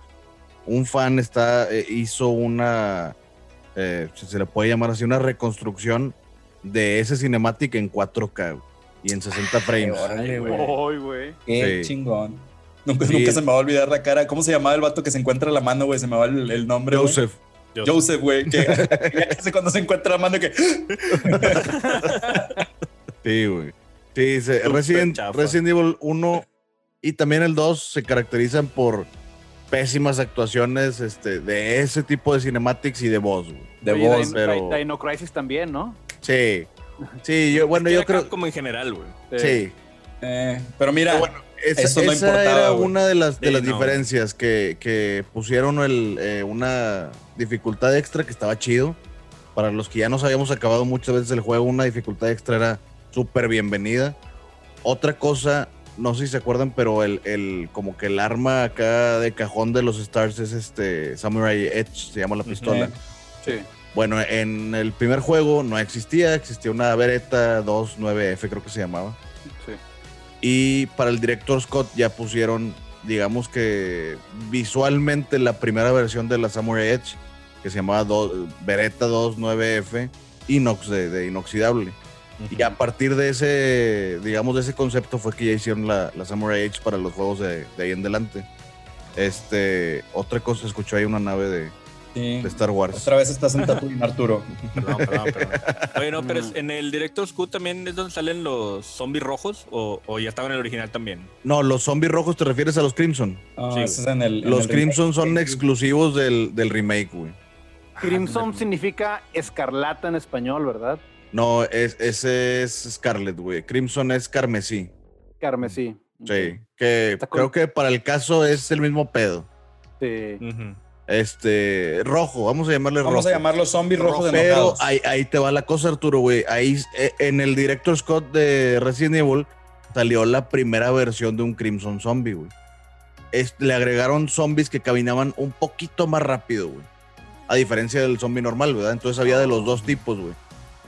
un fan está, eh, hizo una. eh, si se le puede llamar así, una reconstrucción de ese cinematic en 4K y en 60 frames. órale, güey. Ay, güey. Qué Sí. chingón. Nunca, Sí. nunca se me va a olvidar la cara. ¿Cómo se llamaba el vato que se encuentra la mano, güey? Se me va el, el nombre. güey. Joseph. Joseph, güey. Que casi cuando se encuentra la mano que. Sí, güey. Sí, se- Resident. Resident Evil 1 y también el 2 se caracterizan por pésimas actuaciones este, de ese tipo de cinematics y de voz, güey. de Oye, voz. Dino, pero- Dino Crisis también, ¿no? Sí. Sí, yo, bueno, Es que yo creo. Como en general, güey. Sí. Eh, pero mira, bueno, esa, eso no esa importaba, era una de las, de Sí, las no. diferencias que, que pusieron el, eh, una dificultad extra que estaba chido. Para los que ya nos habíamos acabado muchas veces el juego, una dificultad extra era súper bienvenida. Otra cosa, no sé si se acuerdan, pero el, el como que el arma acá de cajón de los Stars es este Samurai Edge, se llama la pistola. Sí. Bueno, en el primer juego no existía, existía una Beretta 29F, creo que se llamaba. Sí. Y para el director Scott ya pusieron, digamos que visualmente la primera versión de la Samurai Edge, que se llamaba do- Beretta 29F, inox, de, de inoxidable. Y a partir de ese, digamos, de ese concepto fue que ya hicieron la, la Samurai Edge para los juegos de, de ahí en adelante. Este, otra cosa, escuchó ahí una nave de, sí. de Star Wars. Otra vez estás en Tatooine, Arturo. Perdón, perdón, perdón. Oye, no, pero es- en el Director's Cut también es donde salen los zombies rojos o, o ya estaba en el original también. No, los zombies rojos te refieres a los Crimson. Ah, Sí, ese es en el, en Los el Crimson son exclusivos del, del remake, güey. Crimson significa escarlata en español, ¿verdad? No, es, ese es Scarlet, güey. Crimson es carmesí. Carmesí. Sí. Que Está creo que para el caso es el mismo pedo. Sí. Este, rojo, vamos a llamarle rojo. Vamos a llamarlos zombies rojos Pero enojados. ahí, ahí te va la cosa, Arturo, güey. Ahí eh, en el Director Scott de Resident Evil salió la primera versión de un Crimson Zombie, güey. Es- le agregaron zombies que caminaban un poquito más rápido, güey. A diferencia del zombie normal, ¿verdad? Entonces había de los dos tipos, güey.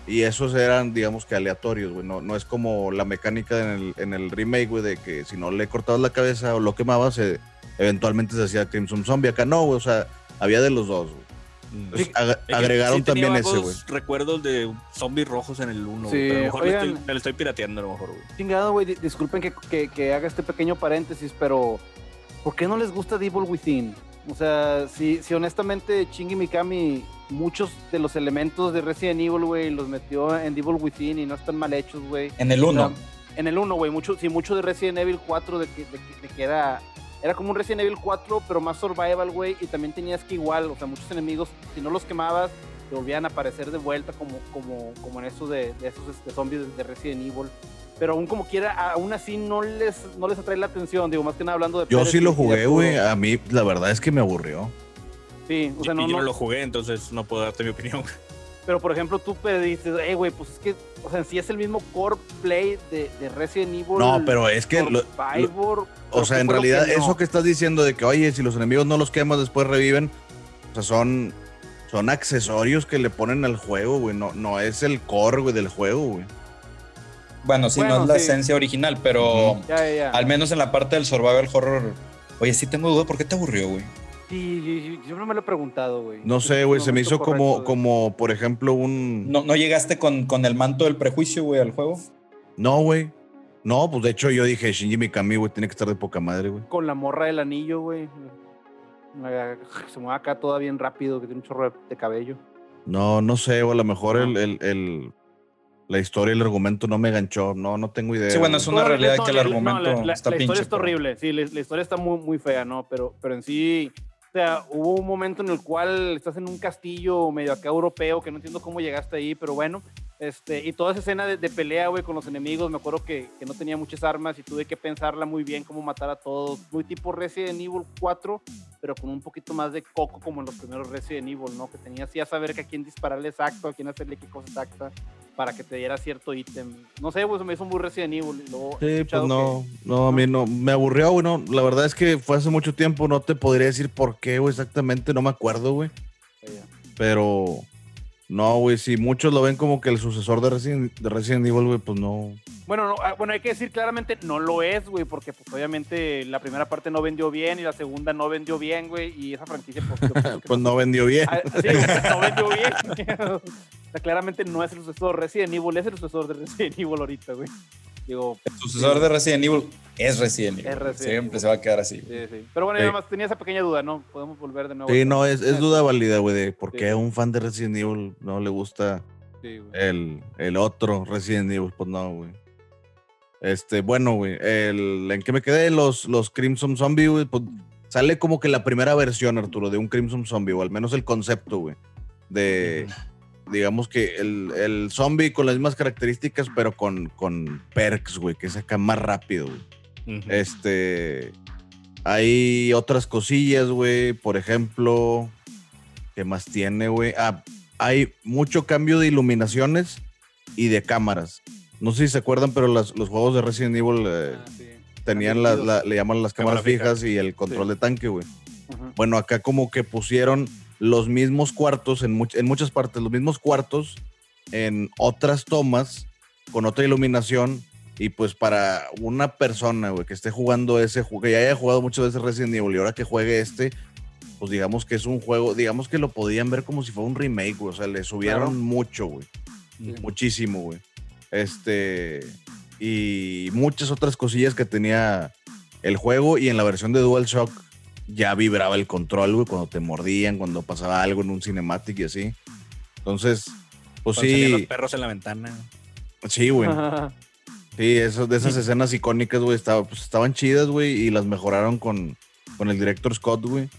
Y esos eran, digamos que aleatorios, güey. No, no es como la mecánica en el, en el remake, güey, de que si no le cortabas la cabeza o lo quemabas, se- eventualmente se hacía Crimson Zombie. Acá no, güey. O sea, había de los dos, güey. Entonces, ag- agregaron sí tenía también ese, güey. recuerdos de zombies rojos en el 1. Sí, pero a lo mejor me oigan. estoy, me lo estoy pirateando a lo mejor, güey. Chingado, güey. di- Disculpen que, que- que haga este pequeño paréntesis, pero ¿por qué no les gusta Devil Within? O sea, si, si honestamente Shinji Mikami muchos de los elementos de Resident Evil, güey, los metió en Devil Within y no están mal hechos, güey. En el 1. O sea, en el 1, güey, mucho, sí, mucho de Resident Evil 4 de que, de que- de que era, era como un Resident Evil 4, pero más survival, güey, y también tenías que igual, o sea, muchos enemigos, si no los quemabas, te volvían a aparecer de vuelta como, como, como en eso de, de esos este, zombies de, de Resident Evil. Pero aún como quiera, aún así no les, no les atrae la atención, digo, más que nada hablando de... Yo Pérez sí lo jugué, güey. A mí, la verdad es que me aburrió. Sí, o sea, y no, yo no no, lo jugué, entonces no puedo darte mi opinión. Pero por ejemplo, tú dices, hey, güey, pues es que, o sea, sí es el mismo core play de, de Resident Evil. No, pero es que, lo- Survivor, o sea, ¿qué en realidad, que no? eso que estás diciendo de que, oye, si los enemigos no los quemas, después reviven, o sea, son, son accesorios que le ponen al juego, güey. No, no es el core, güey, del juego, güey. Bueno, sí, Bueno, no es la sí. esencia original, pero. Ya, ya, ya. al menos en la parte del survival horror. Oye, sí tengo duda, ¿por qué te aburrió, güey? Sí, yo, yo no me lo he preguntado, güey. No sé, güey, se me hizo como, como, por ejemplo, un... ¿No, no llegaste con, con el manto del prejuicio, güey, al juego? No, güey. No, pues de hecho yo dije, Shinji Mikami, güey, tiene que estar de poca madre, güey. Con la morra del anillo, güey. Se mueve acá toda bien rápido, que tiene un chorro de cabello. No, no sé, o a lo mejor el, el- la historia y el argumento no me ganchó. No, no tengo idea. Sí, bueno, es una No, realidad no, que el argumento no, la, la- está la pinche. historia está pero- horrible, sí, la, la historia está muy, muy fea, ¿no? Pero, pero en sí, o sea, hubo un momento en el cual estás en un castillo medio acá europeo, que no entiendo cómo llegaste ahí, pero bueno, este, y toda esa escena de, de pelea, güey, con los enemigos, me acuerdo que, que no tenía muchas armas y tuve que pensarla muy bien, cómo matar a todos, muy tipo Resident Evil 4, pero con un poquito más de coco como en los primeros Resident Evil, ¿no? Que tenías ya saber que a quién dispararle exacto, a quién hacerle qué cosa exacta, para que te diera cierto ítem. No sé, pues se me hizo muy Resident Evil. luego Sí, pues no, no, a mí no, me aburrió, güey, no, la verdad es que fue hace mucho tiempo, no te podría decir por qué, güey, exactamente, no me acuerdo, güey, que- pero no, güey, si muchos lo ven como que el sucesor de Resident, de Resident Evil, güey, pues no, Bueno, no, ah, bueno, hay que decir claramente no lo es, güey, porque pues obviamente la primera parte no vendió bien y la segunda no vendió bien, güey, y esa franquicia pues, pues no vendió bien. Ah, sí, no vendió bien. o sea, claramente no es el sucesor de Resident Evil, es el sucesor de Resident Evil ahorita, güey. Digo, El sucesor de Resident Evil es Resident Evil. Es Resident Siempre Evil. se va a quedar así. sí, sí. Pero bueno, Sí. yo nada más tenía esa pequeña duda, ¿no? Podemos volver de nuevo. Sí, no, es, es duda válida, güey, de por Sí. qué a un fan de Resident Evil no le gusta el, el otro Resident Evil, pues no, güey. Este, bueno, güey, el, ¿en qué me quedé? Los, los Crimson Zombie, güey, pues sale como que la primera versión, Arturo, de un Crimson Zombie, o al menos el concepto, güey. de, digamos que el, el zombie con las mismas características, pero con, con perks, güey, que saca más rápido, güey. Este. Hay otras cosillas, güey. Por ejemplo, ¿qué más tiene, güey? Ah, hay mucho cambio de iluminaciones y de cámaras. No sé si se acuerdan, pero las- los juegos de Resident Evil eh, Ah, sí. tenían la, la- le llaman las cámaras Cámara fija. fijas y el control Sí. de tanque, güey. Bueno, acá como que pusieron los mismos cuartos en, much- en muchas partes, los mismos cuartos en otras tomas con otra iluminación. Y pues para una persona, güey, que esté jugando ese juego, que ya haya jugado muchas veces Resident Evil y ahora que juegue este, pues digamos que es un juego, digamos que lo podían ver como si fuera un remake, güey. O sea, le subieron Claro. mucho, güey. Sí. Muchísimo, güey. Este. Y muchas otras cosillas que tenía el juego. Y en la versión de DualShock ya vibraba el control, güey, cuando te mordían, cuando pasaba algo en un cinematic y así. Entonces, pues Cuando salían los sí, perros en la ventana. sí, güey. Sí, eso, de esas escenas icónicas, güey, estaba, pues, estaban chidas, güey, y las mejoraron con, con el director Scott, güey.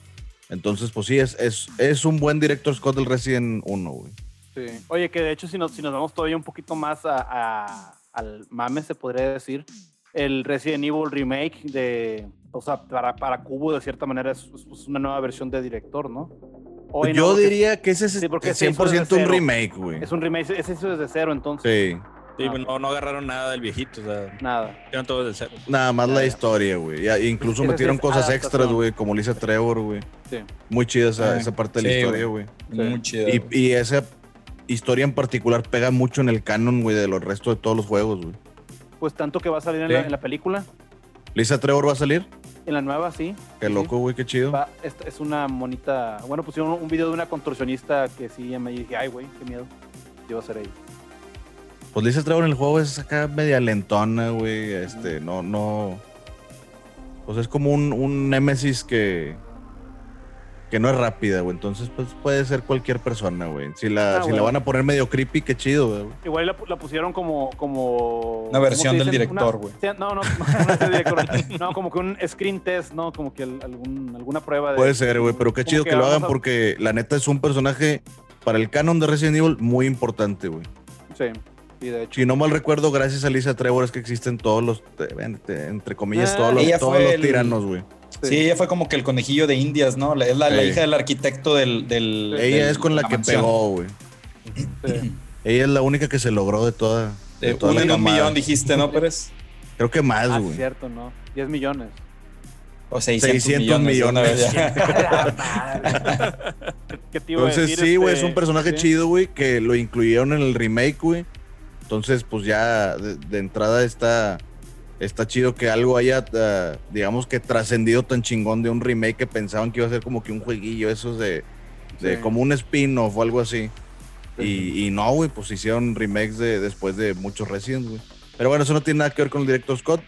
Entonces, pues sí, es, es, es un buen director Scott del Resident 1, güey. Sí. Oye, que de hecho, si nos, si nos vamos todavía un poquito más a, a- al mame, se podría decir, el Resident Evil Remake de. O sea, para, para Cubo, de cierta manera, es, es una nueva versión de director, ¿no? Yo diría que ese es sí, porque se hizo 100% desde un cero. remake, güey. Es un remake, es eso desde cero, entonces. Sí. Sí, Ah, pues, no, no agarraron nada del viejito. O sea, Nada. hicieron todo desde cero. Nada más Ya, la ya. historia, güey. Incluso Es metieron es cosas extras, güey, como Lisa Trevor, güey. Sí. Muy chida esa, esa parte de la historia, güey. Muy chido. Y, y esa historia en particular pega mucho en el canon, güey, de los restos de todos los juegos, güey. Pues tanto que va a salir en, Sí. la, en la película. Lisa Trevor va a salir. En la nueva, sí. Qué Sí. loco, güey, qué chido. Va- es, es una monita. Bueno, pusieron un video de una contorsionista que sí me dije, ay, güey, qué miedo. Yo a ser ella. Pues Lisa Trevor en el juego es acá media lentona, güey. Este, no, no. Pues es como un, un Nemesis que. Que no es rápida, güey. Entonces, pues puede ser cualquier persona, güey. Si la, Ah, si la van a poner medio creepy, qué chido, güey. Igual la, la pusieron como, como. Una versión ¿cómo se del director, Una- güey. No, no, no, no es del director. No, como que un screen test, ¿no? Como que el- algún, alguna prueba de. Puede ser, güey, pero qué chido que, lo hagan a- porque la neta es un personaje para el canon de Resident Evil muy importante, güey. Sí, sí, de hecho. Si no mal recuerdo, gracias a Lisa Trevor es que existen todos los, entre comillas, Ah, todos los, todos los el- tiranos, güey. Sí, ella fue como que el conejillo de Indias, ¿no? La- Es la, hija del arquitecto del. del- Ella del- es con la, que mansión. pegó, güey. Sí. Ella es la única que se logró de toda, de De toda uno la en un camada. millón, dijiste, ¿no, Pérez? Creo que más, Ah, güey. cierto, ¿no? 10 millones. O 600, 600 millones. millones. ¿Qué- ¿Qué te iba a Entonces, decir, sí, güey, es este, un personaje sí? chido, güey, que lo incluyeron en el remake, güey. Entonces, pues ya de, de entrada está, está chido que algo haya, ah, digamos que trascendido tan chingón de un remake que pensaban que iba a ser como que un jueguillo, esos de, de Sí. como un spin-off o algo así. Sí. Y, y no, güey, pues hicieron remakes de, después de muchos Resident, güey. Pero bueno, eso no tiene nada que ver con el director Scott.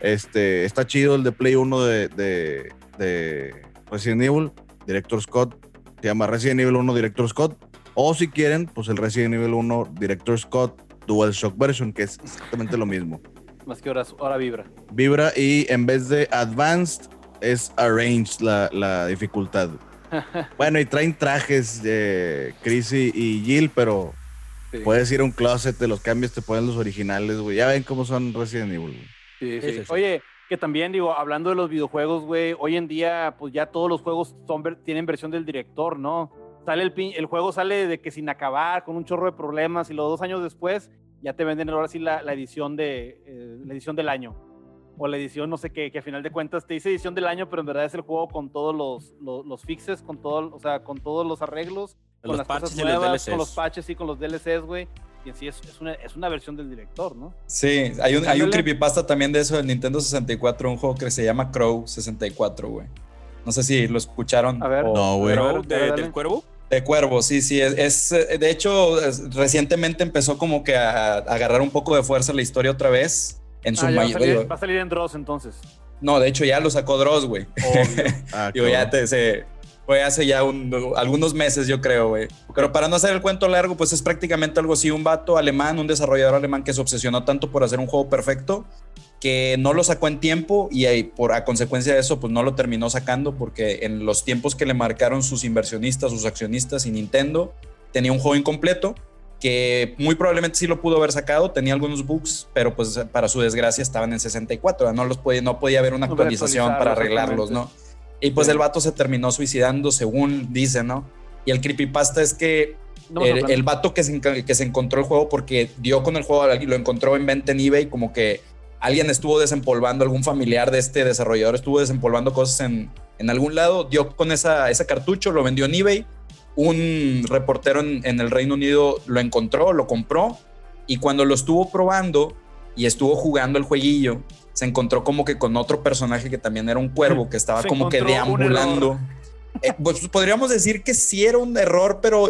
Este, está chido el de Play 1 de, de, de Resident Evil. Director Scott se llama Resident Evil 1 Director Scott. O si quieren, pues el Resident Evil 1 Director Scott Dual Shock Version, que es exactamente lo mismo. Más que horas, ahora vibra. Vibra y en vez de Advanced es Arranged la, la dificultad. Bueno, y traen trajes de Chris y, y Jill, pero Sí. puedes ir a un closet, te los cambias, te ponen los originales, güey. Ya ven cómo son Resident Evil, güey. Sí, Sí, sí. Oye, que también digo, hablando de los videojuegos, güey, hoy en día, pues ya todos los juegos son, tienen versión del director, ¿no? Sale el, pin- el juego sale de que sin acabar, con un chorro de problemas, y luego dos años después ya te venden ahora sí la, la edición de eh, la edición del año. O la edición, no sé qué, que a final de cuentas te dice edición del año, pero en verdad es el juego con todos los, los, los fixes, con todo, o sea, con todos los arreglos, con Los las patches cosas y los nuevas, con los DLCs. patches y con los DLCs, güey. Y en sí es, es, una, es una versión del director, ¿no? Sí, hay un, hay un creepypasta también de eso del Nintendo 64, un juego que se llama Crow 64, güey. No sé si lo escucharon. A ver. o- No, güey. de- del cuervo. De Cuervo, sí, sí. Es, es, eh, de hecho, es- recientemente empezó como que a, a agarrar un poco de fuerza la historia otra vez. En su Ah, va, a mayoría. salir, va a salir en Dross entonces. No, de hecho ya lo sacó Dross, güey. Ah, Digo, ya te, se, fue hace ya un- algunos meses, yo creo, güey. Pero para no hacer el cuento largo, pues es prácticamente algo así, un vato alemán, un desarrollador alemán que se obsesionó tanto por hacer un juego perfecto que no lo sacó en tiempo y ahí, por a consecuencia de eso, pues no lo terminó sacando porque en los tiempos que le marcaron sus inversionistas, sus accionistas y Nintendo, tenía un juego incompleto que muy probablemente sí lo pudo haber sacado, tenía algunos bugs, pero pues para su desgracia estaban en 64, no los podía, no podía haber una actualización para arreglarlos, ¿no? Y pues Sí. el vato se terminó suicidando, según dice, ¿no? Y el creepypasta es que No el, el vato que se, que se encontró el juego porque dio con el juego, lo encontró en venta en eBay, como que alguien estuvo desempolvando, algún familiar de este desarrollador estuvo desempolvando cosas en, en algún lado, dio con esa, ese cartucho, lo vendió en eBay, un reportero en, en el Reino Unido lo encontró, lo compró y cuando lo estuvo probando y estuvo jugando el jueguillo, se encontró como que con otro personaje que también era un cuervo que estaba Se como que deambulando. Eh, pues podríamos decir que sí era un error, pero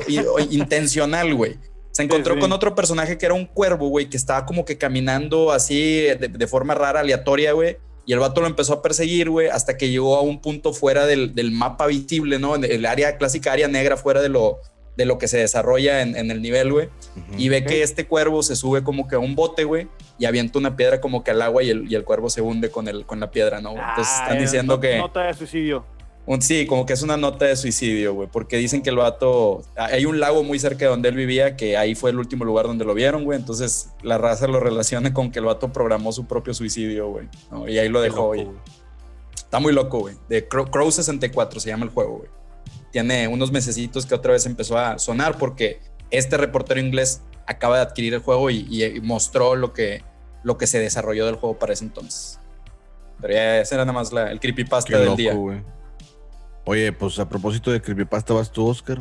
intencional, güey. Se encontró sí. con otro personaje que era un cuervo, güey, que estaba como que caminando así de, de forma rara, aleatoria, güey. Y el vato lo empezó a perseguir, güey, hasta que llegó a un punto fuera del, del mapa visible, ¿no? En el área clásica, área negra, fuera de lo, de lo que se desarrolla en, en el nivel, güey. Y ve que este cuervo se sube como que a un bote, güey, y avienta una piedra como que al agua y el, y el cuervo se hunde con, el, con la piedra, ¿no? Entonces Ah, están es diciendo not- que... Nota de suicidio. Un- sí, como que es una nota de suicidio, güey, porque dicen que el vato, hay un lago muy cerca de donde él vivía, que ahí fue el último lugar donde lo vieron, güey, entonces la raza lo relaciona con que el vato programó su propio suicidio, güey, ¿no? y ahí lo dejó, loco. Está muy loco, güey, de Crow, Crow 64 se llama el juego, güey. Tiene unos mesecitos que otra vez empezó a sonar porque este reportero inglés acaba de adquirir el juego y, y- y mostró lo que, lo que se desarrolló del juego para ese entonces. Pero ya ese era nada más la- el creepypasta Qué del loco, día. güey. Oye, pues a propósito de creepypasta, ¿vas tú, Oscar?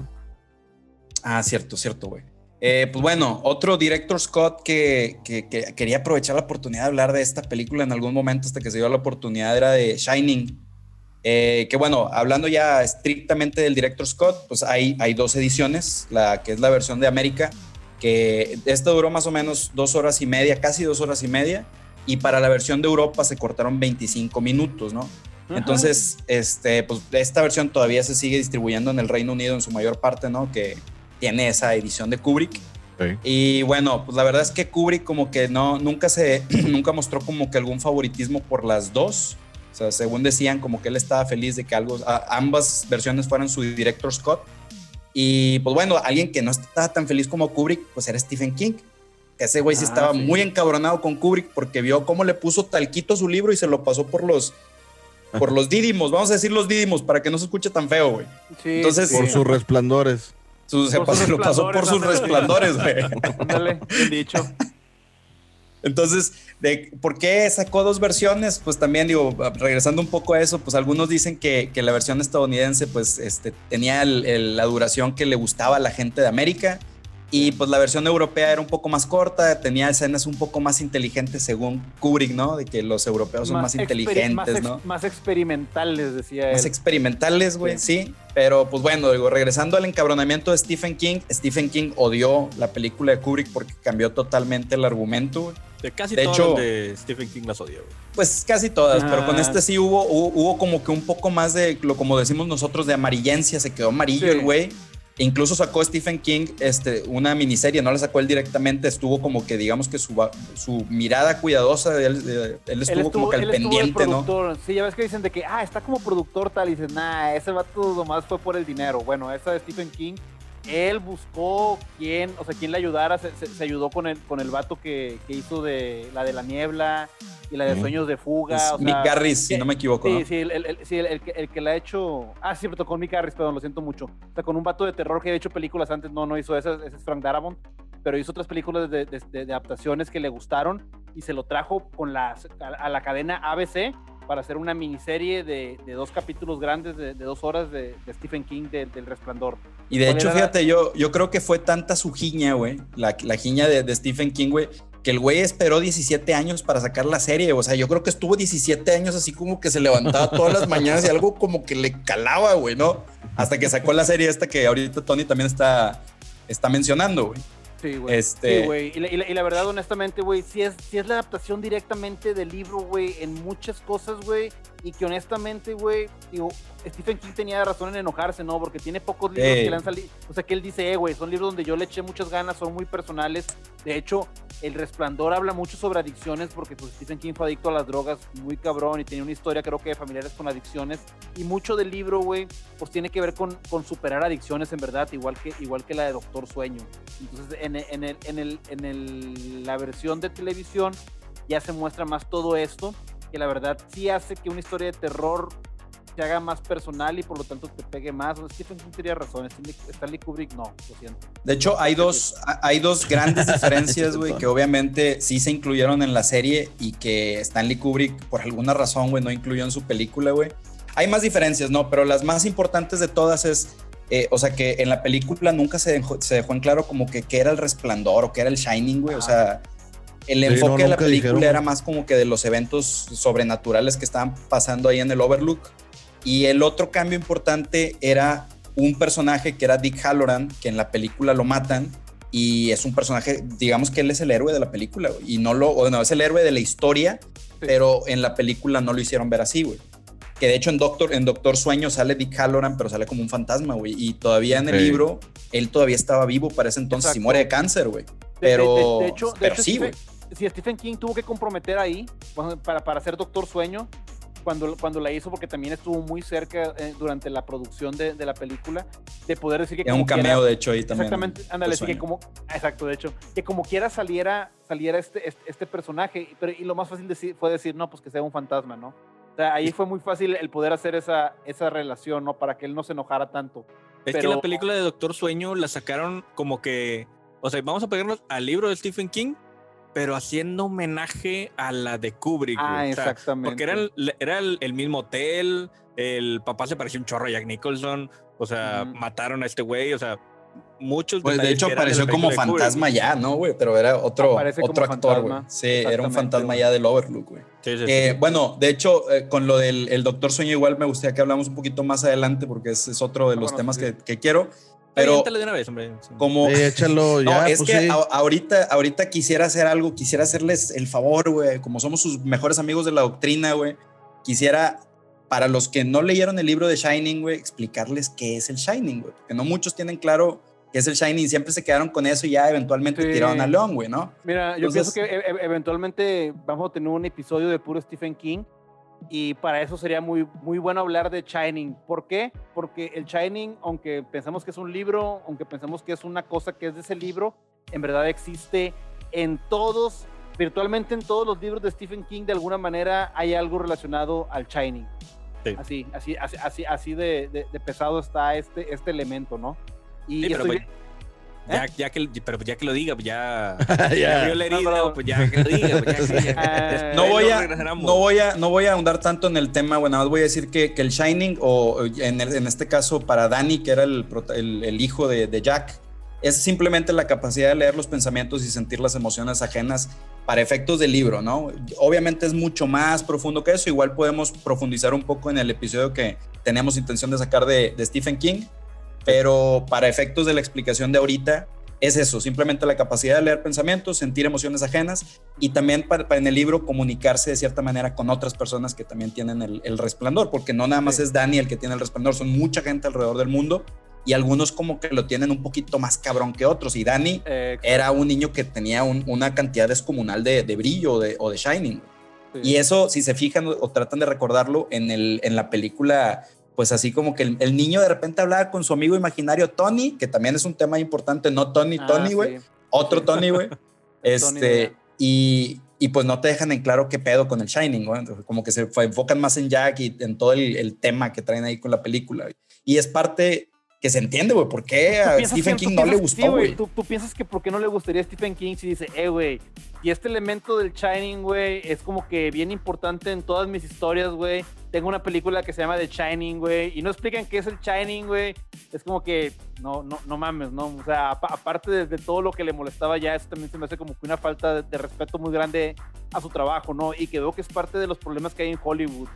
Ah, cierto, cierto, güey. Eh, pues bueno, otro director Scott que, que- que quería aprovechar la oportunidad de hablar de esta película en algún momento hasta que se dio la oportunidad era de Shining. Eh, que bueno, hablando ya estrictamente del director Scott, pues hay, hay dos ediciones, la que es la versión de América, que esta duró más o menos dos horas y media, casi dos horas y media, y para la versión de Europa se cortaron 25 minutos, ¿no? Entonces, este, pues esta versión todavía se sigue distribuyendo en el Reino Unido en su mayor parte, ¿no? Que tiene esa edición de Kubrick. Sí. Y bueno, pues la verdad es que Kubrick como que no, nunca se, nunca mostró como que algún favoritismo por las dos. O sea, según decían, como que él estaba feliz de que algo, a- ambas versiones fueran su director Scott. Y pues bueno, alguien que no estaba tan feliz como Kubrick, pues era Stephen King. Ese güey sí Ah, estaba sí. muy encabronado con Kubrick porque vio cómo le puso talquito a su libro y se lo pasó por los, por los dídimos. Vamos a decir los dídimos para que no se escuche tan feo, güey. Sí, Entonces, sí. Por sus resplandores. Su- se Por pasó- sus lo pasó por sus resplandores, resplandores, güey. Ándale, bien dicho. Entonces, de, ¿por qué sacó dos versiones? Pues también digo, regresando un poco a eso, pues algunos dicen que, que la versión estadounidense pues este, tenía el- el- la duración que le gustaba a la gente de América y pues la versión europea era un poco más corta, tenía escenas un poco más inteligentes según Kubrick, ¿no? De que los europeos son más, inteligentes, más ¿no? Más experimentales, decía Más él. experimentales, güey, Sí. sí. Pero pues bueno, digo, regresando al encabronamiento de Stephen King, Stephen King odió la película de Kubrick porque cambió totalmente el argumento, güey. De casi De todas hecho- las de Stephen King las odio, güey. Pues casi todas, pero con Ah. este sí hubo, hubo, hubo como que un poco más de, lo como decimos nosotros, de amarillencia, se quedó amarillo Sí. el güey. Incluso sacó Stephen King este, una miniserie, no la sacó él directamente, estuvo como que digamos que su, su mirada cuidadosa, de él, de- él estuvo, como que al él estuvo pendiente, ¿no? Sí, ya ves que dicen de que, ah, está como productor tal, y dices, nah, ese vato nomás fue por el dinero. Bueno, esa de Stephen King, él buscó quién, o sea, quién le ayudara, se, se- se ayudó con el, con el vato que, que hizo de la de la niebla y la de sueños de fuga. Es o sea, Mick Garris, si no me equivoco, Sí, ¿no? sí, el, el- sí, el- el que, el que la ha hecho. Ah, sí, me tocó con Mick Harris, perdón, lo siento mucho. O sea, con un vato de terror que ha hecho películas antes, no, no hizo esas, ese es Frank Darabont, pero hizo otras películas de, de- de- de adaptaciones que le gustaron y se lo trajo con las, a, a la cadena ABC para hacer una miniserie de, de dos capítulos grandes de, de dos horas de, de Stephen King de- del Resplandor. Y de ¿Cuál hecho, la- fíjate, yo, yo creo que fue tanta su jiña, güey, la, la jiña de, de Stephen King, güey, que el güey esperó 17 años para sacar la serie. O sea, yo creo que estuvo 17 años así como que se levantaba todas las mañanas y algo como que le calaba, güey, ¿no? Hasta que sacó la serie esta que ahorita Tony también está, está mencionando, güey. Sí, güey. Este- Sí, güey. Y, la- y la- y la verdad, honestamente, güey, sí es, sí es la adaptación directamente del libro, güey, en muchas cosas, güey. Y que honestamente, güey, digo, Stephen King tenía razón en enojarse, ¿no? Porque tiene pocos libros que le han salido. O sea, que él dice, eh, güey, son libros donde yo le eché muchas ganas, son muy personales. De hecho, El Resplandor habla mucho sobre adicciones porque pues, Stephen King fue adicto a las drogas muy cabrón y tenía una historia, creo que de familiares con adicciones. Y mucho del libro, güey, pues tiene que ver con, con superar adicciones, en verdad, igual que, igual que la de Doctor Sueño. Entonces, en, en, el, en, el, en el, la versión de televisión ya se muestra más todo esto que la verdad sí hace que una historia de terror se haga más personal y por lo tanto te pegue más. Stephen King tenía razón, Stanley Kubrick no, lo siento. De hecho, hay dos, hay dos grandes diferencias, güey, que obviamente sí se incluyeron en la serie y que Stanley Kubrick, por alguna razón, güey, no incluyó en su película, güey. Hay más diferencias, ¿no? Pero las más importantes de todas es, eh, o sea, que en la película nunca se dejó, se dejó en claro como que qué era el resplandor o qué era el Shining, güey. O sea, el enfoque de la película era más como que de los eventos sobrenaturales que estaban pasando ahí en el Overlook. Y el otro cambio importante era un personaje que era Dick Halloran, que en la película lo matan y es un personaje, digamos que él es el héroe de la película y no lo, bueno, es el héroe de la historia, pero en la película no lo hicieron ver así, güey. Que de hecho en Doctor, en Doctor Sueño sale Dick Halloran, pero sale como un fantasma, güey. Y todavía en el libro, él todavía estaba vivo para ese entonces y muere de cáncer, güey. Pero, de, hecho, sí, güey. Si Stephen King tuvo que comprometer ahí para, para hacer Doctor Sueño, cuando, cuando la hizo, porque también estuvo muy cerca eh, durante la producción de, de, la película, de poder decir que... Era un cameo, de hecho, ahí también. Exactamente, ándale, que como... Exacto, de hecho, que como quiera saliera, saliera este, este, este, personaje, pero y lo más fácil decir, fue decir, no, pues que sea un fantasma, ¿no? O sea, ahí fue muy fácil el poder hacer esa, esa relación, ¿no? Para que él no se enojara tanto. Es que la película de Doctor Sueño la sacaron como que... O sea, vamos a pegarnos al libro de Stephen King, pero haciendo homenaje a la de Kubrick. Ah, exactamente. Porque era, el, era el, mismo hotel, el papá se parecía un chorro a Jack Nicholson, o sea, mataron a este güey, o sea, muchos. Pues de hecho apareció como fantasma ya, ¿no, güey? Pero era otro, otro actor, güey. Sí, era un fantasma ya del Overlook, güey. Sí, sí, eh, bueno, de hecho, eh, con lo del el Doctor Sueño igual me gustaría que hablamos un poquito más adelante porque ese es otro de los temas que, que, quiero. Pero de una vez, hombre. como échalo ya, no, es pues que ahorita, ahorita quisiera hacer algo, quisiera hacerles el favor, güey, como somos sus mejores amigos de la doctrina, güey. Quisiera para los que no leyeron el libro de Shining, güey, explicarles qué es el Shining, güey, porque no muchos tienen claro qué es el Shining, siempre se quedaron con eso y ya eventualmente tiraron a León, güey, ¿no? Mira, yo pienso que e, e, eventualmente vamos a tener un episodio de puro Stephen King y para eso sería muy, muy bueno hablar de Shining. ¿Por qué? Porque el Shining, aunque pensamos que es un libro, aunque pensamos que es una cosa que es de ese libro, en verdad existe en todos, virtualmente en todos los libros de Stephen King, de alguna manera hay algo relacionado al Shining. Así, así, así, así, de, de, pesado está este, este elemento, ¿no? Y sí, ya, ¿Eh? Ya, que, pero ya que lo diga, ya, ya. ya no, pues ya que lo diga. Pues ya, no, voy a, no, voy a, no voy a ahondar tanto en el tema, bueno, nada más voy a decir que, que el Shining, o en, en, este caso para Danny, que era el, el, el hijo de, de, Jack, es simplemente la capacidad de leer los pensamientos y sentir las emociones ajenas para efectos del libro, ¿no? Obviamente es mucho más profundo que eso, igual podemos profundizar un poco en el episodio que tenemos intención de sacar de, de Stephen King, pero para efectos de la explicación de ahorita, es eso, simplemente la capacidad de leer pensamientos, sentir emociones ajenas y también para, en el libro comunicarse de cierta manera con otras personas que también tienen el, resplandor, porque no nada más es Dani el que tiene el resplandor, son mucha gente alrededor del mundo y algunos como que lo tienen un poquito más cabrón que otros. Y Dani era un niño que tenía una cantidad descomunal de, brillo o de, shining. Y eso, si se fijan o tratan de recordarlo en, el, en la película pues así como que el, niño de repente hablaba con su amigo imaginario Tony, que también es un tema importante, no Tony, ah, Tony, güey, otro Tony, güey. este, y, y, pues no te dejan en claro qué pedo con el Shining, güey. Como que se enfocan más en Jack y en todo el, el tema que traen ahí con la película. Y es parte que se entiende, güey, por qué a Stephen King no le gustó, güey. ¿tú, tú, piensas que por qué no le gustaría a Stephen King si dice, eh, güey, y este elemento del Shining, güey, es como que bien importante en todas mis historias, güey. Tengo una película que se llama The Shining, güey, y no explican qué es el Shining, güey. Es como que, no, no, no mames, ¿no? O sea, aparte de, todo lo que le molestaba ya, eso también se me hace como que una falta de, respeto muy grande a su trabajo, ¿no? Y que veo que es parte de los problemas que hay en Hollywood.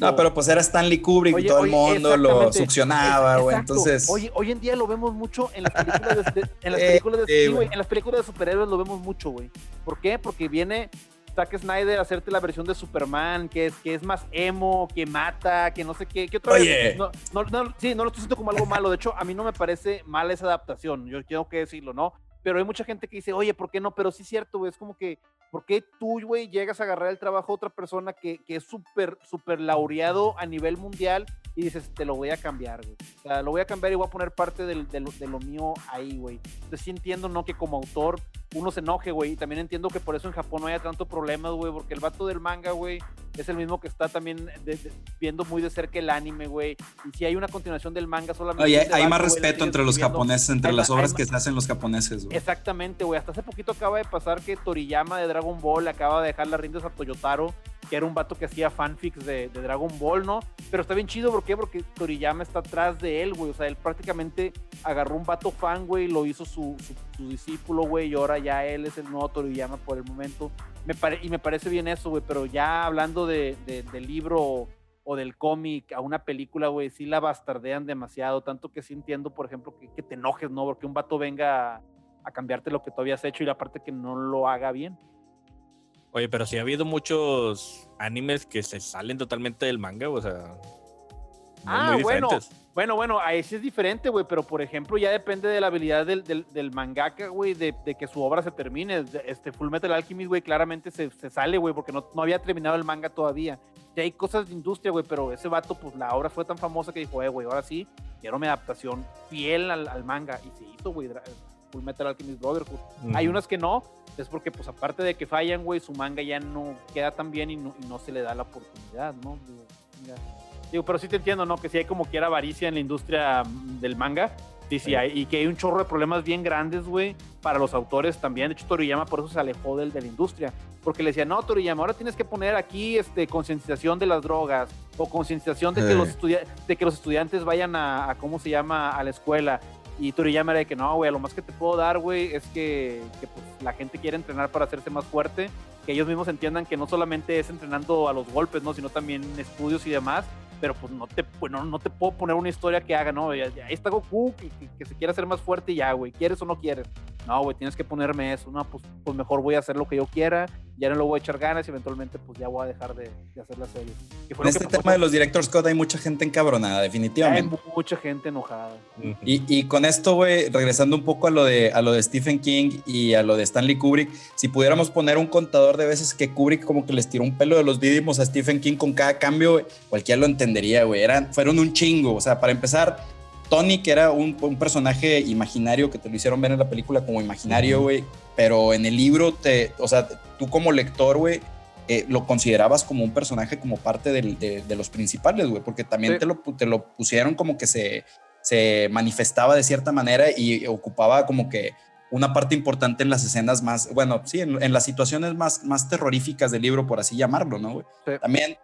No, pero pues era Stanley Kubrick y todo el mundo lo succionaba, güey. Entonces. Hoy, hoy en día lo vemos mucho en las películas de, en las películas de, en las películas de superhéroes lo vemos mucho, güey. ¿Por qué? Porque viene Zack Snyder hacerte la versión de Superman, que es, que es más emo, que mata, que no sé qué. ¿Qué otra Oye. No, no, no, sí, no lo estoy diciendo como algo malo. De hecho, a mí no me parece mala esa adaptación. Yo tengo que decirlo, ¿no? Pero hay mucha gente que dice, oye, ¿por qué no? Pero sí es cierto. Es como que, ¿por qué tú, güey, llegas a agarrar el trabajo a otra persona que, que es súper, súper laureado a nivel mundial y dices, te lo voy a cambiar, güey. O sea, lo voy a cambiar y voy a poner parte del, de, lo, de lo mío ahí, güey. Entonces sí entiendo, ¿no? Que como autor uno se enoje, güey. Y también entiendo que por eso en Japón no haya tanto problema, güey. Porque el vato del manga, güey, es el mismo que está también de, de, viendo muy de cerca el anime, güey. Y si hay una continuación del manga solamente... Oye, hay más respeto entre los japoneses, entre hay, las obras que se hacen los japoneses, güey. Exactamente, güey. Hasta hace poquito acaba de pasar que Toriyama de Dragon Ball acaba de dejar las riendas a Toyotaro que era un vato que hacía fanfics de, Dragon Ball, ¿no? Pero está bien chido, ¿por qué? Porque Toriyama está atrás de él, güey. O sea, él prácticamente agarró un vato fan, güey, lo hizo su, discípulo, güey, y ahora ya él es el nuevo Toriyama por el momento. Y me parece bien eso, güey, pero ya hablando de, del libro o del cómic a una película, güey, sí la bastardean demasiado, tanto que sí entiendo, por ejemplo, que, que te enojes, ¿no? Porque un vato venga a, a cambiarte lo que tú habías hecho y la parte que no lo haga bien. Oye, pero sí ha habido muchos animes que se salen totalmente del manga, o sea. Ah, bueno. Bueno, bueno, ahí sí es diferente, güey, pero por ejemplo, ya depende de la habilidad del, del, del mangaka, güey, de, de, que su obra se termine. Este Full Metal Alchemist, güey, claramente se, se sale, güey, porque no, no, había terminado el manga todavía. Ya hay cosas de industria, güey, pero ese vato, pues la obra fue tan famosa que dijo, eh, güey, ahora sí, quiero mi adaptación fiel al, al manga. Y se hizo, güey, Full Metal Alchemist Brotherhood. Uh -huh. Hay unas que no, es porque, pues, aparte de que fallan, güey, su manga ya no queda tan bien y no, y no se le da la oportunidad, ¿no? Digo. Digo, pero sí te entiendo, ¿no? Que sí hay como quiera avaricia en la industria del manga. Sí, sí, hay, y que hay un chorro de problemas bien grandes, güey, para los autores también. De hecho, Toriyama por eso se alejó del, de la industria. Porque le decía, no, Toriyama, ahora tienes que poner aquí este, concientización de las drogas o concientización de, que los de que los estudiantes vayan a, a, ¿cómo se llama?, a la escuela. Y Toriyama era de que no, güey, lo más que te puedo dar, güey, es que, que pues, la gente quiere entrenar para hacerse más fuerte, que ellos mismos entiendan que no solamente es entrenando a los golpes, ¿no? Sino también estudios y demás, pero pues no te, pues, no, no te puedo poner una historia que haga, ¿no? Ahí está Goku, que, que, que, se quiere hacer más fuerte y ya, güey, ¿quieres o no quieres? No, güey, tienes que ponerme eso, no, pues, pues mejor voy a hacer lo que yo quiera, ya no lo voy a echar ganas y eventualmente pues ya voy a dejar de, de hacer la serie. en este tema de los directors Scott hay mucha gente encabronada, definitivamente. Hay mucha gente enojada. Y, y, con esto, güey, regresando un poco a lo, de, a lo de Stephen King y a lo de Stanley Kubrick, si pudiéramos poner un contador de veces que Kubrick como que les tiró un pelo de los dídimos a Stephen King con cada cambio, wey, cualquiera lo entendería, güey. Fueron un chingo. O sea, para empezar, Tony, que era un, un, personaje imaginario que te lo hicieron ver en la película como imaginario, güey, uh -huh. pero en el libro, te, o sea, tú como lector, güey, eh, lo considerabas como un personaje como parte del, de, de, los principales, güey, porque también sí. te, lo, te lo pusieron como que se, se manifestaba de cierta manera y ocupaba como que una parte importante en las escenas más, bueno, sí, en, en las situaciones más, más terroríficas del libro, por así llamarlo, ¿no, güey? Sí. También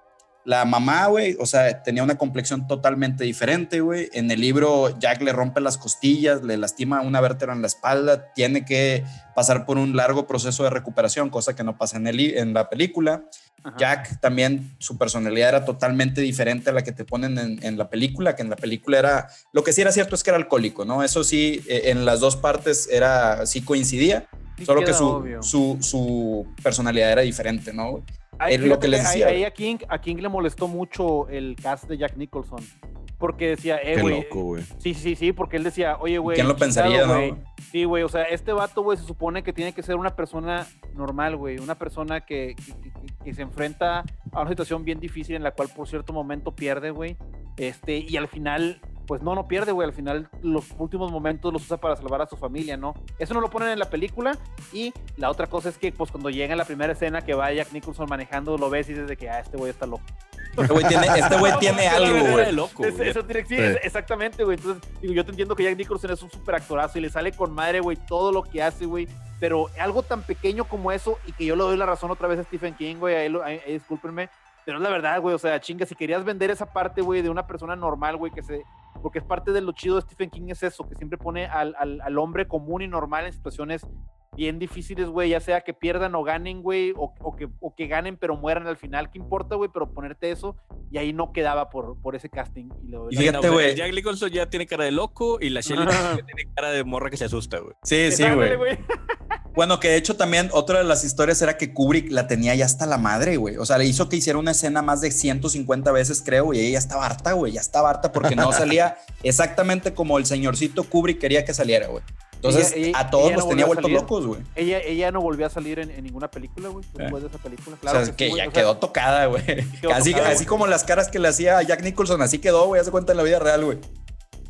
la mamá, güey, o sea, tenía una complexión totalmente diferente, güey. En el libro, Jack le rompe las costillas, le lastima una vértebra en la espalda, tiene que pasar por un largo proceso de recuperación, cosa que no pasa en, el, en la película. Ajá. Jack también, su personalidad era totalmente diferente a la que te ponen en, en, la película, que en la película era, lo que sí era cierto es que era alcohólico, ¿no? Eso sí, eh, en las dos partes era, sí coincidía, sí solo que su, su, su, personalidad era diferente, ¿no? Ahí, es lo que les decía. Ahí, a, King, a King le molestó mucho el cast de Jack Nicholson. Porque decía, eh, güey. Sí, sí, sí, porque él decía, oye, güey. ¿Quién lo pensaría, no? Sí, güey, o sea, este vato, güey, se supone que tiene que ser una persona normal, güey. Una persona que, que, que, que, se enfrenta a una situación bien difícil en la cual por cierto momento pierde, güey. Este, y al final pues no, no pierde, güey. Al final, los últimos momentos los usa para salvar a su familia, ¿no? Eso no lo ponen en la película. Y la otra cosa es que, pues, cuando llega en la primera escena que va Jack Nicholson manejando, lo ves y dices de que, ah, este güey está loco. Este güey tiene, este güey tiene algo, güey. loco. Es, eso tiene, sí, sí. exactamente, güey. Entonces, digo, yo te entiendo que Jack Nicholson es un súper actorazo y le sale con madre, güey, todo lo que hace, güey. Pero algo tan pequeño como eso, y que yo le doy la razón otra vez a Stephen King, güey, ahí, ahí, ahí discúlpenme, pero es la verdad, güey, o sea, chinga, si querías vender esa parte, güey, de una persona normal, güey, que se... Porque es parte de lo chido de Stephen King es eso, que siempre pone al, al, al hombre común y normal en situaciones bien difíciles, güey, ya sea que pierdan o ganen, güey, o, o, que, o que ganen pero mueran al final, ¿qué importa, güey? Pero ponerte eso, y ahí no quedaba por, por ese casting. Y, lo, y fíjate, güey. Jack Nicholson ya tiene cara de loco y la Shelly tiene cara de morra que se asusta, güey. Sí, sí, güey. Bueno, que de hecho también otra de las historias era que Kubrick la tenía ya hasta la madre, güey. O sea, le hizo que hiciera una escena más de 150 veces, creo, y ella ya estaba harta, güey. Ya estaba harta porque no salía exactamente como el señorcito Kubrick quería que saliera, güey. Entonces, a todos los tenía vueltos locos, güey. Ella, ella no volvió a salir en, ninguna película, güey, después de esa película. Claro o sea, que, ya quedó tocada, güey. Así, así como las caras que le hacía a Jack Nicholson, así quedó, güey, hace cuenta en la vida real, güey.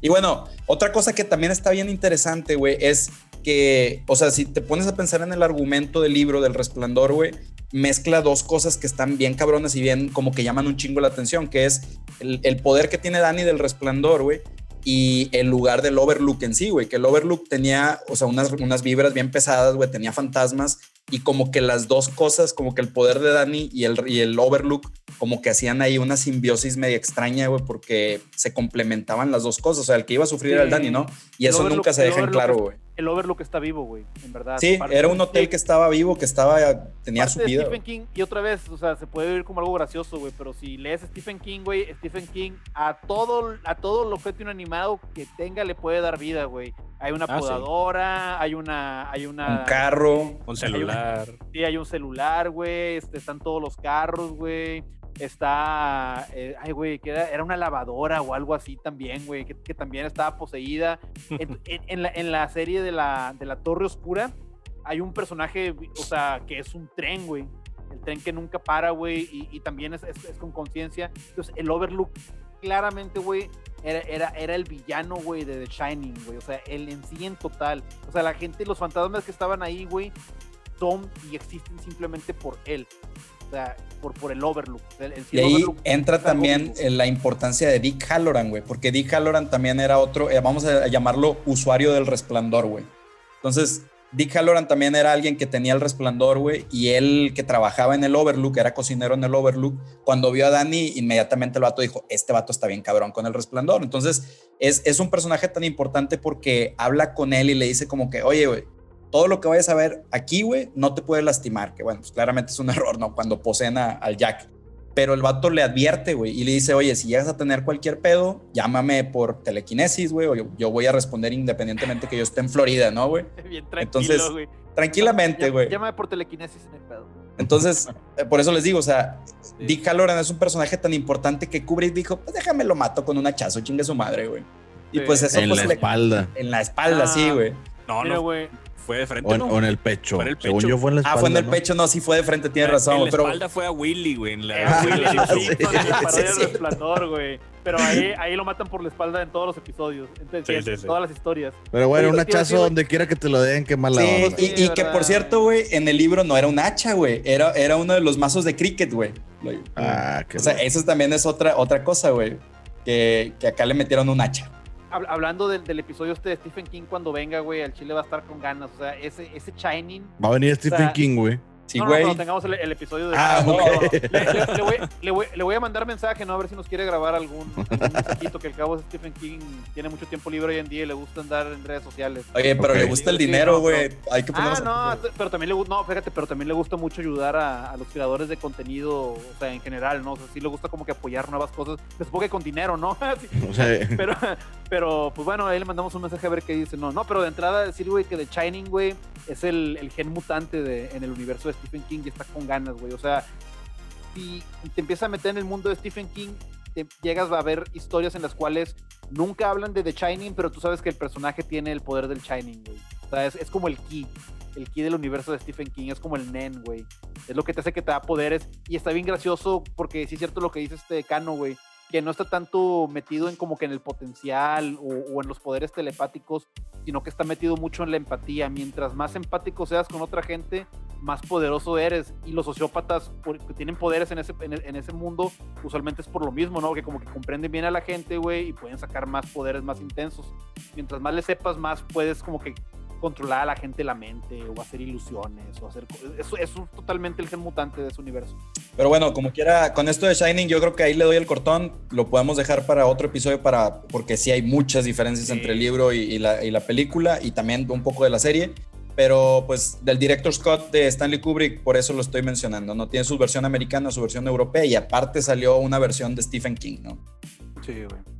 Y bueno, otra cosa que también está bien interesante, güey, es que, o sea, si te pones a pensar en el argumento del libro del resplandor, güey, mezcla dos cosas que están bien cabrones y bien como que llaman un chingo la atención, que es el, el poder que tiene Dani del resplandor, güey, y el lugar del Overlook en sí, güey, que el Overlook tenía, o sea, unas, unas vibras bien pesadas, güey, tenía fantasmas y como que las dos cosas, como que el poder de Danny y el, y el Overlook, como que hacían ahí una simbiosis media extraña, güey, porque se complementaban las dos cosas, o sea, el que iba a sufrir era el Danny, ¿no? Y eso nunca se deja en claro, güey el Overlook está vivo, güey, en verdad. Sí, era un hotel que estaba vivo, que estaba, tenía su vida. Stephen King, y otra vez, o sea, se puede ver como algo gracioso, güey, pero si lees Stephen King, güey, Stephen King a todo, a todo lo un animado que tenga le puede dar vida, güey. Hay una ah, podadora, hay una, hay una... Un carro. Un celular. sí, hay un celular, güey, este, están todos los carros, güey está, eh, ay, güey, que era, una lavadora o algo así también, güey, que, también estaba poseída. En, la, en, la, serie de la, de la Torre Oscura hay un personaje, o sea, que es un tren, güey. El tren que nunca para, güey, y, también es, es, con conciencia. Entonces, el Overlook, claramente, güey, era, era, era, el villano, güey, de The Shining, güey. O sea, el en sí en total. O sea, la gente, los fantasmas que estaban ahí, güey, son y existen simplemente por él por, por el Overlook. y ahí entra también la importancia de Dick Halloran, güey, porque Dick Halloran también era otro, eh, vamos a llamarlo usuario del resplandor, güey. Entonces, Dick Halloran también era alguien que tenía el resplandor, güey, y él que trabajaba en el Overlook, era cocinero en el Overlook, cuando vio a Danny, inmediatamente el vato dijo, este vato está bien cabrón con el resplandor. Entonces, es, es un personaje tan importante porque habla con él y le dice como que, oye, güey, todo lo que vayas a ver aquí, güey, no te puede lastimar, que bueno, pues claramente es un error, ¿no? Cuando poseen al Jack. Pero el vato le advierte, güey, y le dice, oye, si llegas a tener cualquier pedo, llámame por telequinesis, güey, o yo, voy a responder independientemente que yo esté en Florida, ¿no, güey? Bien tranquilo, Entonces, tranquilamente, güey. Llámame por telequinesis en el pedo. Entonces, eh, por eso les digo, o sea, Dick Halloran es un personaje tan importante que Kubrick dijo, pues déjame lo mato con un hachazo, chingue su madre, güey. Y pues eso en pues, la espalda. En la espalda, sí, güey. No, no, güey. Fue de frente. O en, o en el pecho. Fue en el pecho. Según yo fue en la espalda. Ah, fue en el pecho, no, sí fue de frente, tienes razón. En la pero... espalda fue a Willy, güey. En la, Willy, sí, sí, sí, sí, sí, resplandor, güey. Pero ahí, ahí lo matan por la espalda en todos los episodios. Entonces, en todas las historias. Pero bueno, un hachazo donde quiera que te lo den, qué mala sí, y, y que por cierto, güey, en el libro no era un hacha, güey. Era, era uno de los mazos de cricket, güey. Ah, qué O sea, eso también es otra, otra cosa, güey. Que, que acá le metieron un hacha hablando del, episodio este de Stephen King cuando venga, güey, al Chile va a estar con ganas. O sea, ese, ese Shining. Va a venir Stephen King, güey. Sí, güey. no, tengamos el, episodio de. Ah, le, voy, a mandar mensaje, ¿no? A ver si nos quiere grabar algún, mensajito, que el cabo Stephen King tiene mucho tiempo libre hoy en día y le gusta andar en redes sociales. Oye, pero le gusta el dinero, güey. Hay que Ah, no, pero también le gusta, no, fíjate, pero también le gusta mucho ayudar a, los creadores de contenido, o sea, en general, ¿no? O sea, sí le gusta como que apoyar nuevas cosas. Supongo que con dinero, ¿no? o sea, pero, pero, pues bueno, ahí le mandamos un mensaje a ver qué dice. No, no, pero de entrada decir, güey, que The Shining, güey, es el, gen mutante de, en el universo de Stephen King y está con ganas, güey. O sea, si te empiezas a meter en el mundo de Stephen King, te llegas a ver historias en las cuales nunca hablan de The Shining, pero tú sabes que el personaje tiene el poder del Shining, güey. O sea, es, como el key, el key del universo de Stephen King, es como el Nen, güey. Es lo que te hace que te da poderes y está bien gracioso porque sí es cierto lo que dice este Cano, güey que no está tanto metido en como que en el potencial o, en los poderes telepáticos, sino que está metido mucho en la empatía. Mientras más empático seas con otra gente, más poderoso eres. Y los sociópatas que tienen poderes en ese, en, ese mundo, usualmente es por lo mismo, ¿no? Que como que comprenden bien a la gente, güey, y pueden sacar más poderes más intensos. Mientras más le sepas, más puedes como que controlar a la gente la mente o hacer ilusiones o hacer eso es totalmente el gen mutante de ese universo. Pero bueno, como quiera, con esto de Shining yo creo que ahí le doy el cortón, lo podemos dejar para otro episodio para porque sí hay muchas diferencias entre el libro y, la, y, la, película y también un poco de la serie. Pero pues del director Scott de Stanley Kubrick, por eso lo estoy mencionando, ¿no? Tiene su versión americana, su versión europea y aparte salió una versión de Stephen King, ¿no? Sí, güey.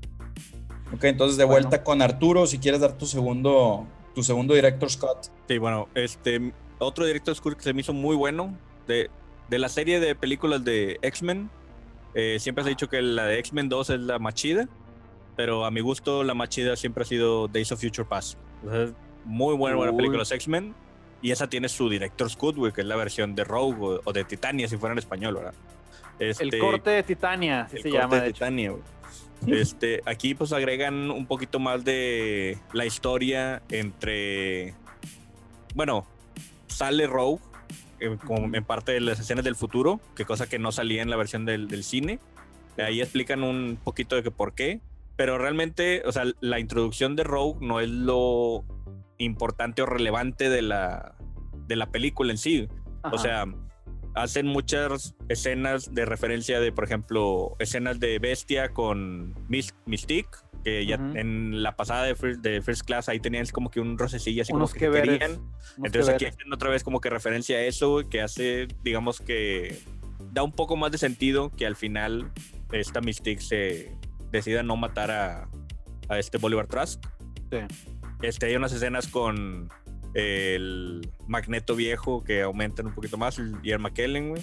Ok, entonces de vuelta con Arturo, si quieres dar tu segundo tu segundo director Scott. Sí, bueno, este otro director Scott que se me hizo muy bueno, de, de la serie de películas de X-Men, eh, siempre se ha dicho que la de X-Men 2 es la más chida, pero a mi gusto la más chida siempre ha sido Days of Future Past. muy buena, buena película los X-Men. Y esa tiene su director Scott, güey, que es la versión de Rogue o, de Titania, si fuera en español, ¿verdad? el este, corte de Titania, así se llama. De Titania, güey. Este, aquí pues agregan un poquito más de la historia entre, bueno, sale Rogue eh, como en parte de las escenas del futuro, que cosa que no salía en la versión del, del cine. Ahí explican un poquito de que por qué, pero realmente, o sea, la introducción de Rogue no es lo importante o relevante de la, de la película en sí. O sea, hacen muchas escenas de referencia de, por ejemplo, escenas de Bestia con Mystique, que ya en la pasada de First, Class ahí tenían como que un rocecillo así como que, querían. Entonces aquí hacen otra vez como que referencia a eso, que hace, digamos que da un poco más de sentido que al final esta Mystique se decida no matar a, a este Bolivar Trask. Sí. Este, hay unas escenas con el Magneto viejo que aumentan un poquito más, el Ian McKellen, güey.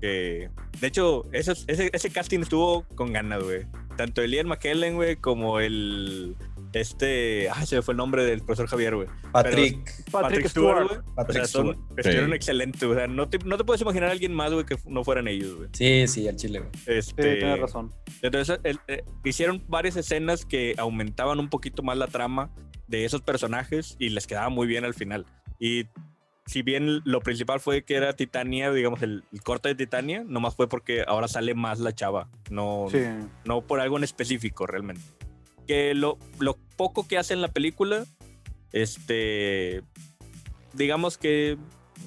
Que, de hecho, ese, ese, casting estuvo con ganas, güey. Tanto el Ian McKellen, güey, como el. Este. Ah, se me fue el nombre del profesor Javier, güey. Patrick. Patrick, Stewart, güey. Patrick o sea, son, Estuvieron excelentes, O sea, no te, no te puedes imaginar a alguien más, güey, que no fueran ellos, güey. Sí, sí, al chile, güey. Este, sí, tienes razón. Entonces, eh, hicieron varias escenas que aumentaban un poquito más la trama de esos personajes y les quedaba muy bien al final. Y si bien lo principal fue que era Titania, digamos, el, corte de Titania, nomás fue porque ahora sale más la chava, no, no por algo en específico realmente. Que lo, lo poco que hace en la película, este, digamos que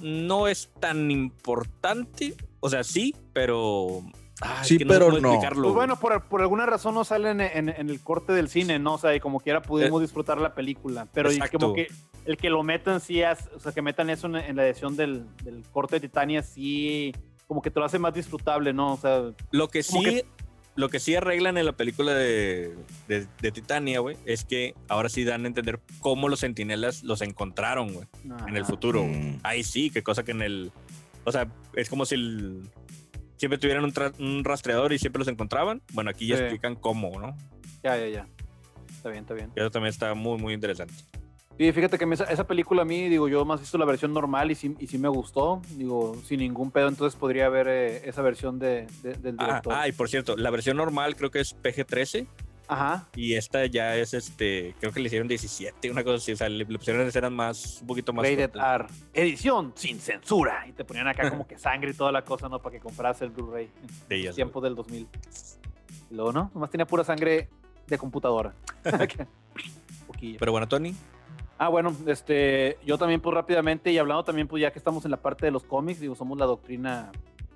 no es tan importante, o sea, sí, pero sí, pero no. Pues bueno, por, por, alguna razón no salen en, en, el corte del cine, ¿no? O sea, y como quiera pudimos eh, disfrutar la película. Pero como que el que lo metan, sí, o sea, que metan eso en, la edición del, del, corte de Titania, sí, como que te lo hace más disfrutable, ¿no? O sea, lo que sí. Lo que sí arreglan en la película de, de, Titania, güey, es que ahora sí dan a entender cómo los sentinelas los encontraron, güey, en el futuro. Mm. Ahí sí, qué cosa que en el. O sea, es como si el, siempre tuvieran un, rastreador y siempre los encontraban. Bueno, aquí ya explican cómo, ¿no? Ya, ya, ya. Está bien, está bien. eso también está muy, muy interesante. Sí, fíjate que esa, película a mí, digo, yo más visto la versión normal y sí, y sí me gustó, digo, sin ningún pedo, entonces podría ver eh, esa versión de, del ah, director. Ah, y por cierto, la versión normal creo que es PG-13. Ajá. Y esta ya es, este, creo que le hicieron 17, una cosa así, o sea, le, pusieron escenas más, un poquito más. Rated R. Edición sin censura. Y te ponían acá como que sangre y toda la cosa, ¿no? Para que compras el Blu-ray. En tiempo del 2000. Y luego, ¿no? Nomás tenía pura sangre de computadora. Pero bueno, Tony. Ah, bueno, este, yo también, pues rápidamente, y hablando también, pues ya que estamos en la parte de los cómics, digo, somos la doctrina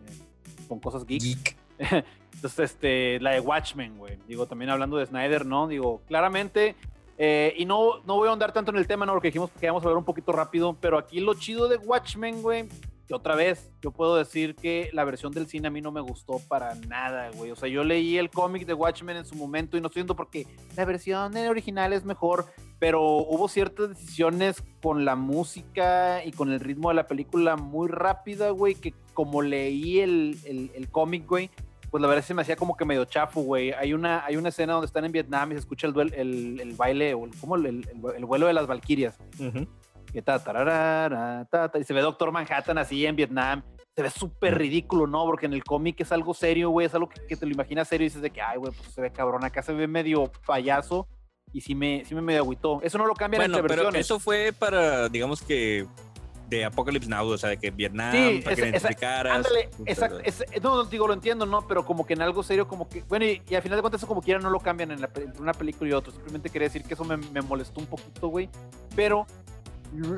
eh, con cosas geek. geek. Entonces, este, la de Watchmen, güey. Digo, también hablando de Snyder, ¿no? Digo, claramente, eh, y no, no voy a andar tanto en el tema, ¿no? Porque dijimos que íbamos a ver un poquito rápido, pero aquí lo chido de Watchmen, güey, que otra vez, yo puedo decir que la versión del cine a mí no me gustó para nada, güey. O sea, yo leí el cómic de Watchmen en su momento y no estoy viendo porque la versión original es mejor, pero hubo ciertas decisiones con la música y con el ritmo de la película muy rápida, güey, que como leí el, el cómic, güey, pues la verdad se me hacía como que medio chafo, güey. Hay una, hay una escena donde están en Vietnam y se escucha el, el, el baile o el, como el, el, vuelo de las Valquirias. y se ve Doctor Manhattan así en Vietnam. Se ve súper ridículo, ¿no? Porque en el cómic es algo serio, güey. Es algo que, te lo imaginas serio y dices de que, ay, güey, pues se ve cabrón. Acá se ve medio payaso y sí me, sí me medio agüitó. Eso no lo cambian bueno, entre pero Eso fue para, digamos que de Apocalypse Now, o sea, de que Vietnam, para que identificaras. Ándale, exacto. no, digo, lo entiendo, ¿no? Pero como que en algo serio, como que. Bueno, y, al final de cuentas, eso como quiera no lo cambian en entre una película y otra. Simplemente quería decir que eso me, molestó un poquito, güey. Pero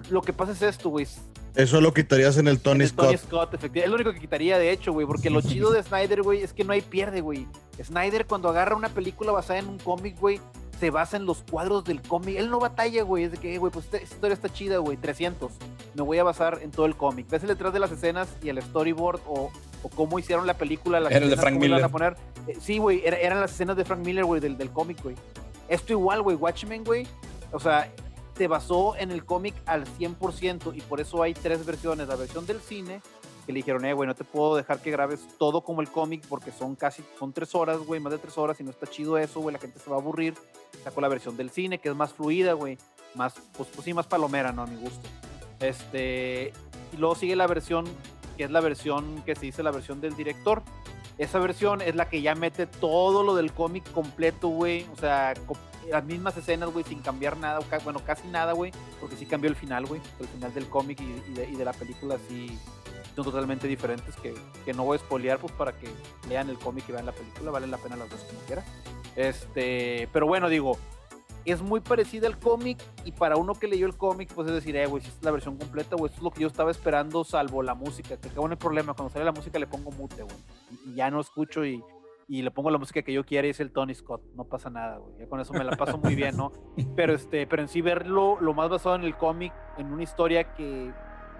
lo que pasa es esto, güey. Eso lo quitarías en el Tony Scott. Tony Scott, efectivamente. Es lo único que quitaría, de hecho, güey. Porque lo chido de Snyder, güey, es que no hay pierde, güey. Snyder, cuando agarra una película basada en un cómic, güey, se basa en los cuadros del cómic. Él no batalla, güey. Es de que, güey, pues esta historia está chida, güey. 300. Me voy a basar en todo el cómic. Ves el detrás de las escenas y el storyboard o, o cómo hicieron la película. Las Era el de Frank Miller. A poner. Eh, sí, güey. eran las escenas de Frank Miller, güey, del, del cómic, güey. Esto igual, güey. Watchmen, güey. O sea, se basó en el cómic al 100% y por eso hay tres versiones. La versión del cine, que le dijeron, eh, güey, no te puedo dejar que grabes todo como el cómic porque son casi, son tres horas, güey, más de tres horas y no está chido eso, güey, la gente se va a aburrir. Sacó la versión del cine, que es más fluida, güey, más, pues, pues sí, más palomera, ¿no? A mi gusto. Este, y luego sigue la versión, que es la versión que se dice la versión del director. Esa versión es la que ya mete todo lo del cómic completo, güey. O sea, las mismas escenas, güey, sin cambiar nada, bueno, casi nada, güey, porque sí cambió el final, güey. El final del cómic y, de, la película sí son totalmente diferentes, que, que, no voy a spoilear, pues para que lean el cómic y vean la película, valen la pena las dos como quiera. Este, pero bueno, digo, es muy parecida al cómic y para uno que leyó el cómic, pues es decir, eh, güey, si es la versión completa, güey, esto es lo que yo estaba esperando, salvo la música, que acabó el problema, cuando sale la música le pongo mute, güey, y, ya no escucho y, y, le pongo la música que yo quiera y es el Tony Scott, no pasa nada, güey, ya con eso me la paso muy bien, ¿no? Pero, este, pero en sí verlo, lo más basado en el cómic, en una historia que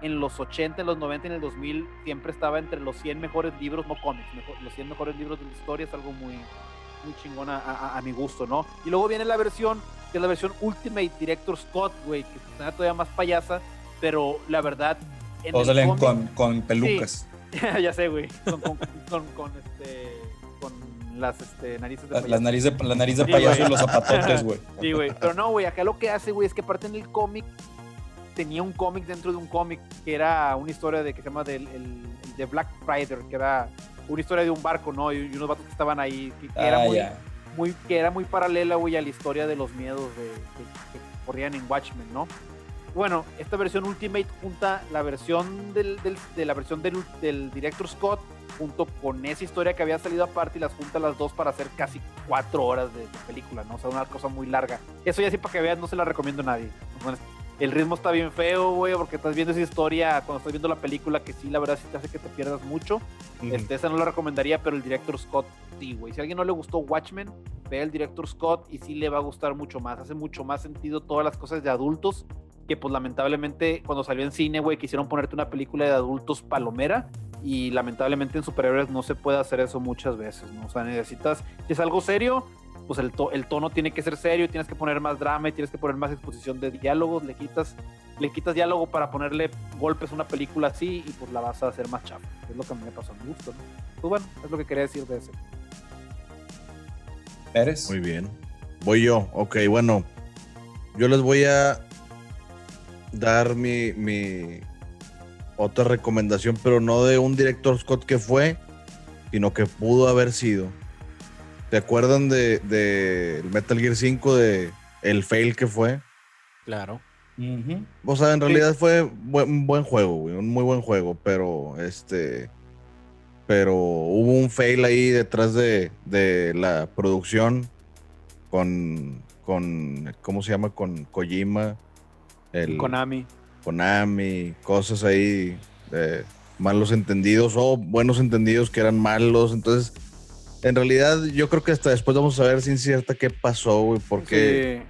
en los 80, en los 90, en el 2000, siempre estaba entre los 100 mejores libros, no cómics, los 100 mejores libros de la historia, es algo muy, muy chingona a, mi gusto, ¿no? Y luego viene la versión, que es la versión Ultimate Director Scott, güey, que está todavía más payasa, pero la verdad... En Todos salen con, con, pelucas. ya sé, güey, con, con, con, este... Con las este, narices de payaso. Las narices de, la nariz de payaso y los zapatotes, güey. Sí, güey. Pero no, güey, acá lo que hace, güey, es que aparte en el cómic tenía un cómic dentro de un cómic que era una historia de que se llama del, el, de Black Rider, que era una historia de un barco, ¿no? Y, unos vatos que estaban ahí, que, era, ah, muy, muy, que era muy paralela, güey, a la historia de los miedos de, que, corrían en Watchmen, ¿no? Bueno, esta versión Ultimate junta la versión del, de la versión del, del director Scott junto con esa historia que había salido aparte y las junta las dos para hacer casi cuatro horas de, película, ¿no? O sea, una cosa muy larga. Eso ya sí para que veas, no se la recomiendo a nadie el ritmo está bien feo, güey, porque estás viendo esa historia cuando estás viendo la película que sí, la verdad sí te hace que te pierdas mucho. este, esa no la recomendaría, pero el director Scott sí, güey. Si a alguien no le gustó Watchmen, ve el director Scott y sí le va a gustar mucho más. Hace mucho más sentido todas las cosas de adultos que pues lamentablemente cuando salió en cine, güey, quisieron ponerte una película de adultos palomera y lamentablemente en superhéroes no se puede hacer eso muchas veces, ¿no? O sea, necesitas, si es algo serio, pues el, el, tono tiene que ser serio, tienes que poner más drama y tienes que poner más exposición de diálogos, le quitas, le quitas diálogo para ponerle golpes a una película así y pues la vas a hacer más chapa. Es lo que a mí me pasó a mi gusto, ¿no? Pues bueno, es lo que quería decir de ese. ¿Eres? Muy bien. Voy yo. Ok, bueno. Yo les voy a dar mi, mi otra recomendación, pero no de un director Scott que fue, sino que pudo haber sido ¿Te acuerdan de, Metal Gear 5 de el fail que fue? Claro. O sea, en realidad fue un buen juego, un muy buen juego, pero este pero hubo un fail ahí detrás de, la producción con, con, ¿cómo se llama? Con Kojima. El, Konami. Konami, cosas ahí, malos entendidos o buenos entendidos que eran malos. Entonces, en realidad, yo creo que hasta después vamos a ver sin cierta qué pasó, güey, porque...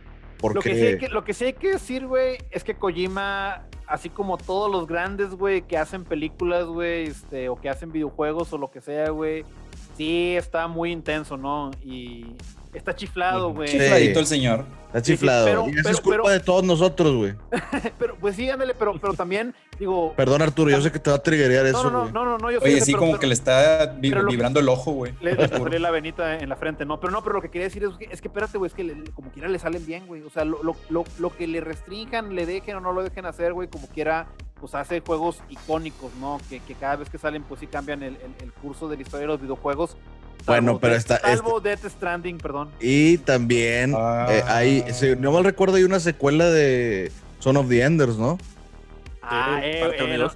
Lo, que sí hay que, lo que sí hay que decir, güey, es que Kojima, así como todos los grandes, güey, que hacen películas, güey, este, o que hacen videojuegos o lo que sea, güey, sí está muy intenso, ¿no? Y Está chiflado, güey. Chifladito el señor. Está chiflado. y eso es culpa de todos nosotros, güey. pero, pues sí, ándale, pero, pero también, digo. Perdón, Arturo, yo sé que te va a triggerear eso. No, no, no, no, yo. Oye, sí, como que le está vibrando el ojo, güey. Le, le la venita en la frente, no. Pero no, pero lo que quería decir es que, es que espérate, güey, es que como quiera le salen bien, güey. O sea, lo, lo, lo, lo que le restrinjan, le dejen o no lo dejen hacer, güey, como quiera pues hace juegos icónicos, ¿no? Que, que, cada vez que salen, pues sí cambian el, el, el, curso de la historia de los videojuegos bueno, pero está. Salvo Death Stranding, perdón. Y también ah. eh, hay, si no mal recuerdo, hay una secuela de Son of the Enders, ¿no? Ah, eh, eh,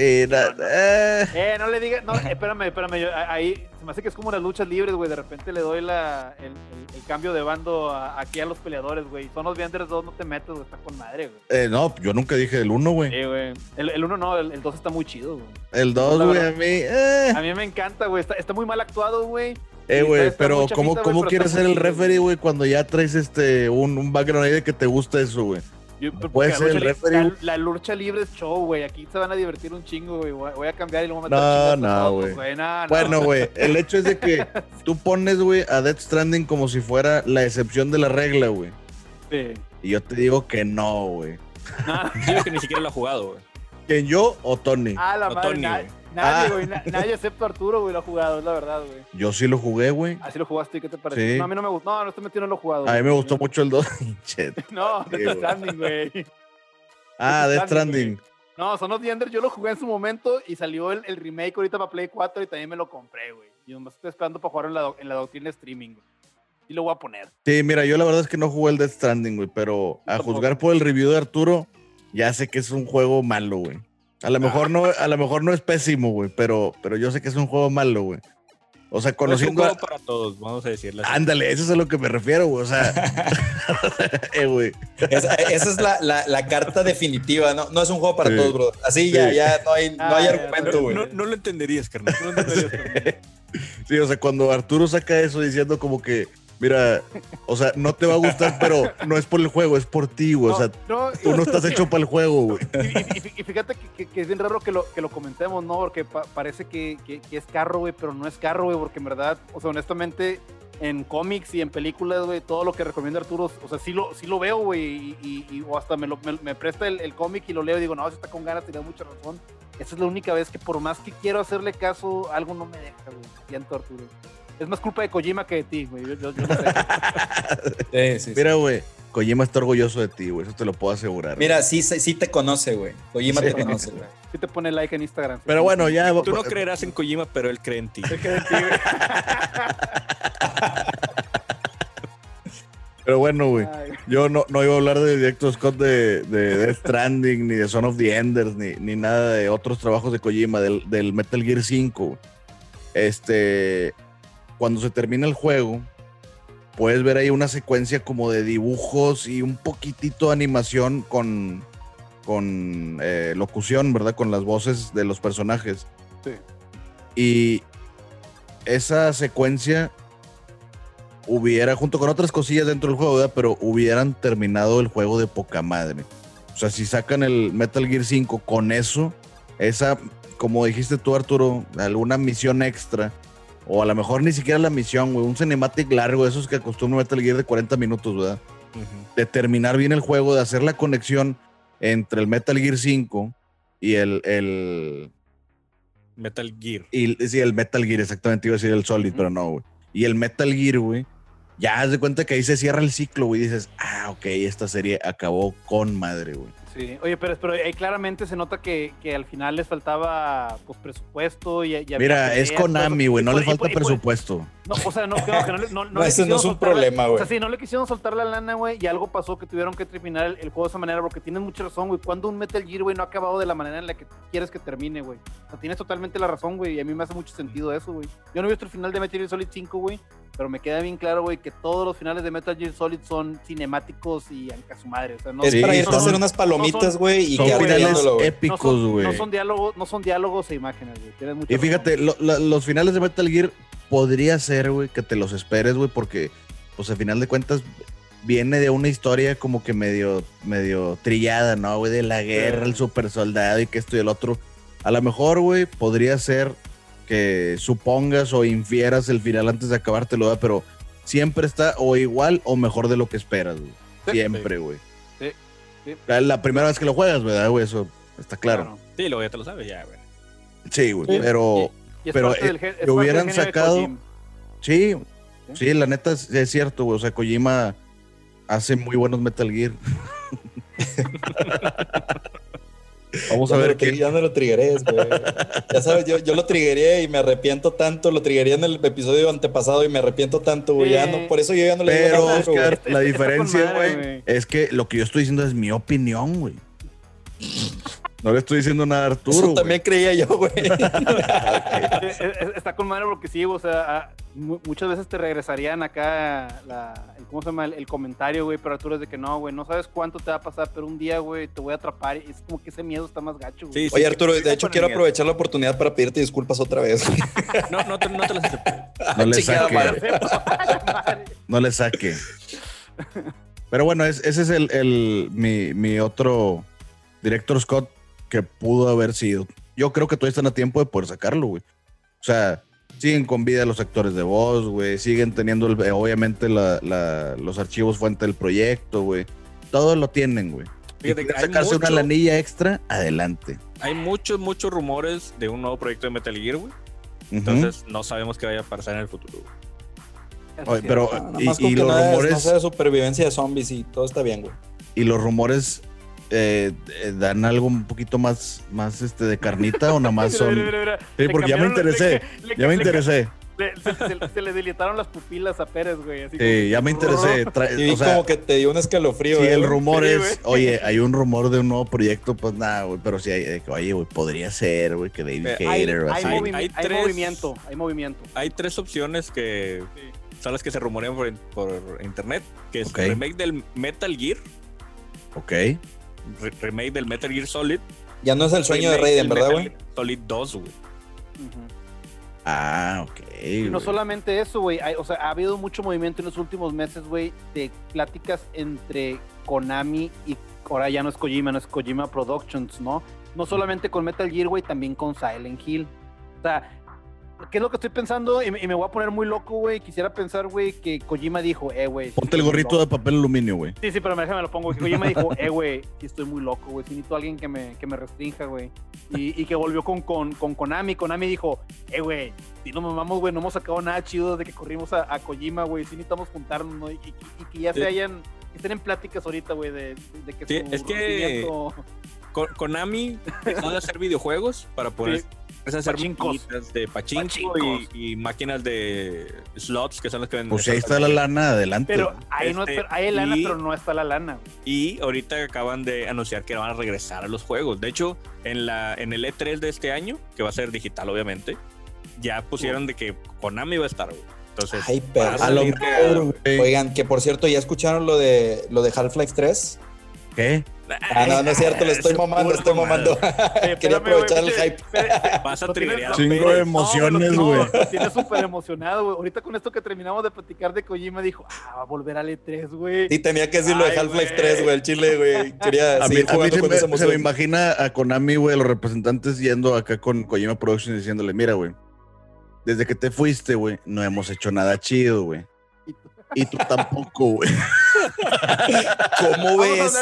eh, eh, no le digas, no, espérame, espérame, yo, ahí se me hace que es como las luchas libres, güey, de repente le doy la, el, el, cambio de bando aquí a los peleadores, güey, son los Vianders 2, no te metes, güey, está con madre, güey. Eh, no, yo nunca dije el 1, güey. Sí, güey, el 1 no, el 2 está muy chido, güey. El 2, güey, a mí, eh. A mí me encanta, güey, está, está muy mal actuado, güey. Eh, güey, pero ¿cómo, cómo quieres ser el referee, güey, cuando ya traes este, un, un background ahí de que te gusta eso, güey? Puede ser el referee. La, lucha libre es show, güey. Aquí se van a divertir un chingo, güey. Voy a cambiar y luego meter No, no, güey. Bueno, güey, el hecho es de que tú pones, güey, a Death Stranding como si fuera la excepción de la regla, güey. Sí. Y yo te digo que no, güey. Yo que ni siquiera lo ha jugado, güey. ¿Quién yo o Tony? Ah, la madre, Tony, güey. nadie, Ah. güey, na- nadie excepto Arturo, güey, lo ha jugado, es la verdad, güey. Yo sí lo jugué, güey. Así lo jugaste, ¿y qué te parece? Sí. No, a mí no me gustó, no, no estoy metido, no lo jugado. A mí güey. me gustó mucho el 2. Chet. No, Death. Stranding, güey. ah, Death Stranding. No, Son of the Enders yo lo jugué en su momento y salió el, el remake ahorita para Play 4 y también me lo compré, güey. Y nomás estoy esperando para jugar en la, en la doctrina streaming, güey. Y lo voy a poner. Sí, mira, yo la verdad es que no jugué el Death Stranding, güey, pero a juzgar por el review de Arturo, ya sé que es un juego malo, güey. A lo mejor no, a lo mejor no es pésimo, güey, pero, pero yo sé que es un juego malo, güey. O sea, No es un conociendo juego a- para todos, vamos a decirlo así. Ándale, eso es a lo que me refiero, güey. O sea, eh, güey. Esa, esa es la, la- la carta definitiva, ¿no? No es un juego para Sí. todos, bro. Así ya, Sí. ya no hay, no hay Ah, argumento, no, güey. no- no lo entenderías, carnal. No lo entenderías, carnal. Sí, o sea, cuando Arturo saca eso diciendo como que, mira, o sea, no te va a gustar, pero no es por el juego, es por ti, güey. O sea, no, tú no estás hecho para el juego, güey. Y, y- y fíjate que, que- que es bien raro que lo, que lo comentemos, ¿no? Porque pa- parece que, es carro, güey, pero no es carro, güey, porque en verdad, o sea, honestamente, en cómics y en películas, güey, todo lo que recomienda Arturo, o sea, sí lo, sí lo veo, güey, y, y- y- o hasta me, lo- me- me presta el, el cómic y lo leo y digo, no, si está con ganas, tiene mucha razón. Esa es la única vez que por más que quiero hacerle caso, algo no me deja, güey. Siento, Arturo. Es más culpa de Kojima que de ti, güey. Yo, yo- yo lo sé. Sí, sí. Mira, güey, Kojima está orgulloso de ti, güey. Eso te lo puedo asegurar. Mira, sí, sí sí te conoce, güey. Kojima te conoce, güey. Sí te pone like en Instagram. Pero bueno, ya. Tú no creerás en Kojima, pero él cree en ti. Es que de ti, güey. Pero bueno, güey. Yo no, no iba a hablar de Director Scott de, de Death Stranding, ni de Son of the Enders, ni, ni nada de otros trabajos de Kojima, del, del Metal Gear 5. Este, cuando se termina el juego, puedes ver ahí una secuencia como de dibujos y un poquitito de animación con, con eh, locución, ¿verdad? Con las voces de los personajes. Sí. Y esa secuencia hubiera, junto con otras cosillas dentro del juego, ¿verdad? pero hubieran terminado el juego de poca madre. O sea, si sacan el Metal Gear 5 con eso, esa, como dijiste tú, Arturo, alguna misión extra, o a lo mejor ni siquiera la misión, güey, un cinematic largo, esos que acostumbra Metal Gear de 40 minutos, ¿verdad? De terminar bien el juego, de hacer la conexión entre el Metal Gear 5 y el, el, Metal Gear. y, sí, el Metal Gear, exactamente, iba a decir el Solid, pero no, güey. Y el Metal Gear, güey, ya haz de cuenta que ahí se cierra el ciclo, güey, y dices, ah, ok, esta serie acabó con madre, güey. Sí, oye, pero, pero ahí claramente se nota que, que al final les faltaba pues, presupuesto y, Mira, es Konami, eso. güey, no por- le y falta y por- presupuesto. No, o sea, no, creo que no, le- no, no No, le ese no es un soltar problema, O güey. sea, sí, no le quisieron soltar la lana, güey, y algo pasó que tuvieron que terminar el, el juego de esa manera, porque tienes mucha razón, güey. Cuando un Metal Gear, güey, no ha acabado de la manera en la que quieres que termine, güey. O sea, tienes totalmente la razón, güey, y a mí me hace mucho sentido eso, güey. Yo no he visto el final de Metal Gear Solid 5, güey, pero me queda bien claro, güey, que todos los finales de Metal Gear Solid son cinemáticos y a su madre. O sea, no es Sí, para irte a hacer unas palomitas, güey, y Son quedarte finales viéndolo, güey. no épicos, no son diálogos, no son diálogos e imágenes, güey. Y fíjate, lo- la- los finales de Metal Gear podría ser, güey, que te los esperes, güey, porque, pues al final de cuentas, viene de una historia como que medio, medio trillada, ¿no, güey? De la guerra, el super soldado y que esto y el otro. A lo mejor, güey, podría ser que supongas o infieras el final antes de acabártelo, ¿verdad? pero siempre está o igual o mejor de lo que esperas, güey. Sí, Siempre, güey. Sí, sí. La- La primera vez que lo juegas, ¿verdad, güey? Eso está claro. Sí, luego ya te lo sabes, ya, güey. Sí, güey, Sí. pero... Y es Pero, parte eh, del gen- es que parte hubieran del de sacado-. Sí, sí, la neta es, es cierto, güey. O sea, Kojima hace muy buenos Metal Gear. Vamos a Ya ver qué. Ya no lo trigueres, güey. Ya sabes, yo, yo lo trigueé y me arrepiento tanto. Lo trigué en el episodio antepasado y me arrepiento tanto, güey. Ya Sí. no, por eso yo ya no le digo Pero, nada güey. Oscar, Está- la diferencia, güey, güey. es que lo que yo estoy diciendo es mi opinión, güey. No le estoy diciendo nada a Arturo. Eso también creía yo, güey. Eh, eh, Está con madre porque sí, o sea, ah, mu- muchas veces te regresarían acá la, el, ¿cómo se llama? El, el comentario, güey, pero Arturo es de que no, güey, no sabes cuánto te va a pasar, pero un día, güey, te voy a atrapar es como que ese miedo está más gacho, güey. Sí, sí. Oye, Arturo, de hecho quiero aprovechar la oportunidad para pedirte disculpas otra vez. No, no te, no te las acepto. No le saque. No le saque. Pero bueno, es- ese es el, el- mi, mi otro director Scott que pudo haber sido. Yo creo que todavía están a tiempo de poder sacarlo, güey. O sea, siguen con vida los actores de voz, güey. Siguen teniendo, el- eh, obviamente, la- la- los archivos fuente del proyecto, güey. todo lo tienen, güey. Fíjate que sacarse una lanilla extra, adelante. Hay muchos, muchos rumores de un nuevo proyecto de Metal Gear, güey. Entonces no sabemos qué vaya a pasar en el futuro. pero y, los rumores no de supervivencia de zombies y todo está bien, güey. Y los rumores eh, eh, dan algo un poquito más, más este de carnita o nada más son. sí, porque ya me interesé. ya me interesé se, le delitaron las pupilas a Pérez, güey. sí, ya me interesé. y como que te dio un escalofrío. Sí, el rumor es, oye, hay un rumor de un nuevo proyecto, pues nada, güey, pero sí, hay, oye, güey, podría ser, güey, que David Hater. Hay, hay, hay, tres, movimiento, hay movimiento. Hay tres opciones que son las que se rumorean por, internet, que es remake del Metal Gear. Ok. Remake del Metal Gear Solid. Ya no es el sueño de Raiden, ¿verdad, güey? Solid 2, güey. Ah, ok. Y no solamente eso, güey. O sea, ha habido mucho movimiento en los últimos meses, güey, de pláticas entre Konami y ahora ya no es Kojima, no es Kojima Productions, ¿no? No solamente con Metal Gear, güey, también con Silent Hill. O sea, ¿Qué es lo que estoy pensando? Y me, voy a poner muy loco, güey. Quisiera pensar, güey, que Kojima dijo, eh, güey. Ponte el gorrito de papel aluminio, güey. Sí, sí, pero déjame lo pongo. Kojima dijo, eh, güey, sí estoy muy loco, güey. Si necesito a alguien que me, que me restrinja, güey. Y, y, que volvió con, con, con Konami. Konami dijo, eh, güey, si no mamamos, güey, no hemos sacado nada chido de que corrimos a, a Kojima, güey. Si necesitamos juntarnos, ¿no? Y, que ya se hayan, que estén en pláticas ahorita, güey, de, de, que sí, es que Konami dejó de hacer videojuegos para poder hacer maquinitas de pachinko y, máquinas de slots que son las que venden. Pues ahí está la lana, adelante. Pero ahí, no, este, hay lana, pero no está la lana. Y ahorita acaban de anunciar que van a regresar a los juegos. De hecho, en, la, en el E3 de este año, que va a ser digital obviamente, ya pusieron de que Konami va a estar, Entonces, Ay, pero, Oigan, que por cierto, ¿ya escucharon lo de lo de Half-Life 3? ¿Qué? Ah, no, no es cierto, lo estoy mamando, estoy mamando. Quería aprovechar el hype. Vas a triggerear. Chingo de emociones, güey. Tienes súper emocionado, güey. Ahorita con esto que terminamos de platicar de Kojima, dijo, ah, va a volver al E3, güey. Sí, tenía que decirlo de Half-Life 3, güey. El chile, güey. Quería a mí, a mí se, me, se me imagina a Konami, güey, los representantes yendo acá con Kojima Productions diciéndole, mira, güey, desde que te fuiste, güey, no hemos hecho nada chido, güey. Y tú tampoco, güey. ¿Cómo ves?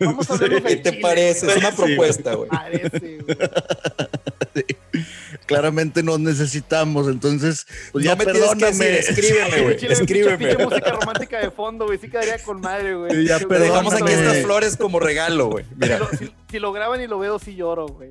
Vamos a ¿Qué te parece? Es una propuesta, güey. Claramente nos necesitamos, entonces, pues ya me perdóname. escríbeme, güey. Escríbeme. música romántica de fondo, güey. Sí quedaría con madre, güey. Ya Dejamos aquí estas flores como regalo, güey. Mira. Si, lo graban y lo veo, sí lloro, güey.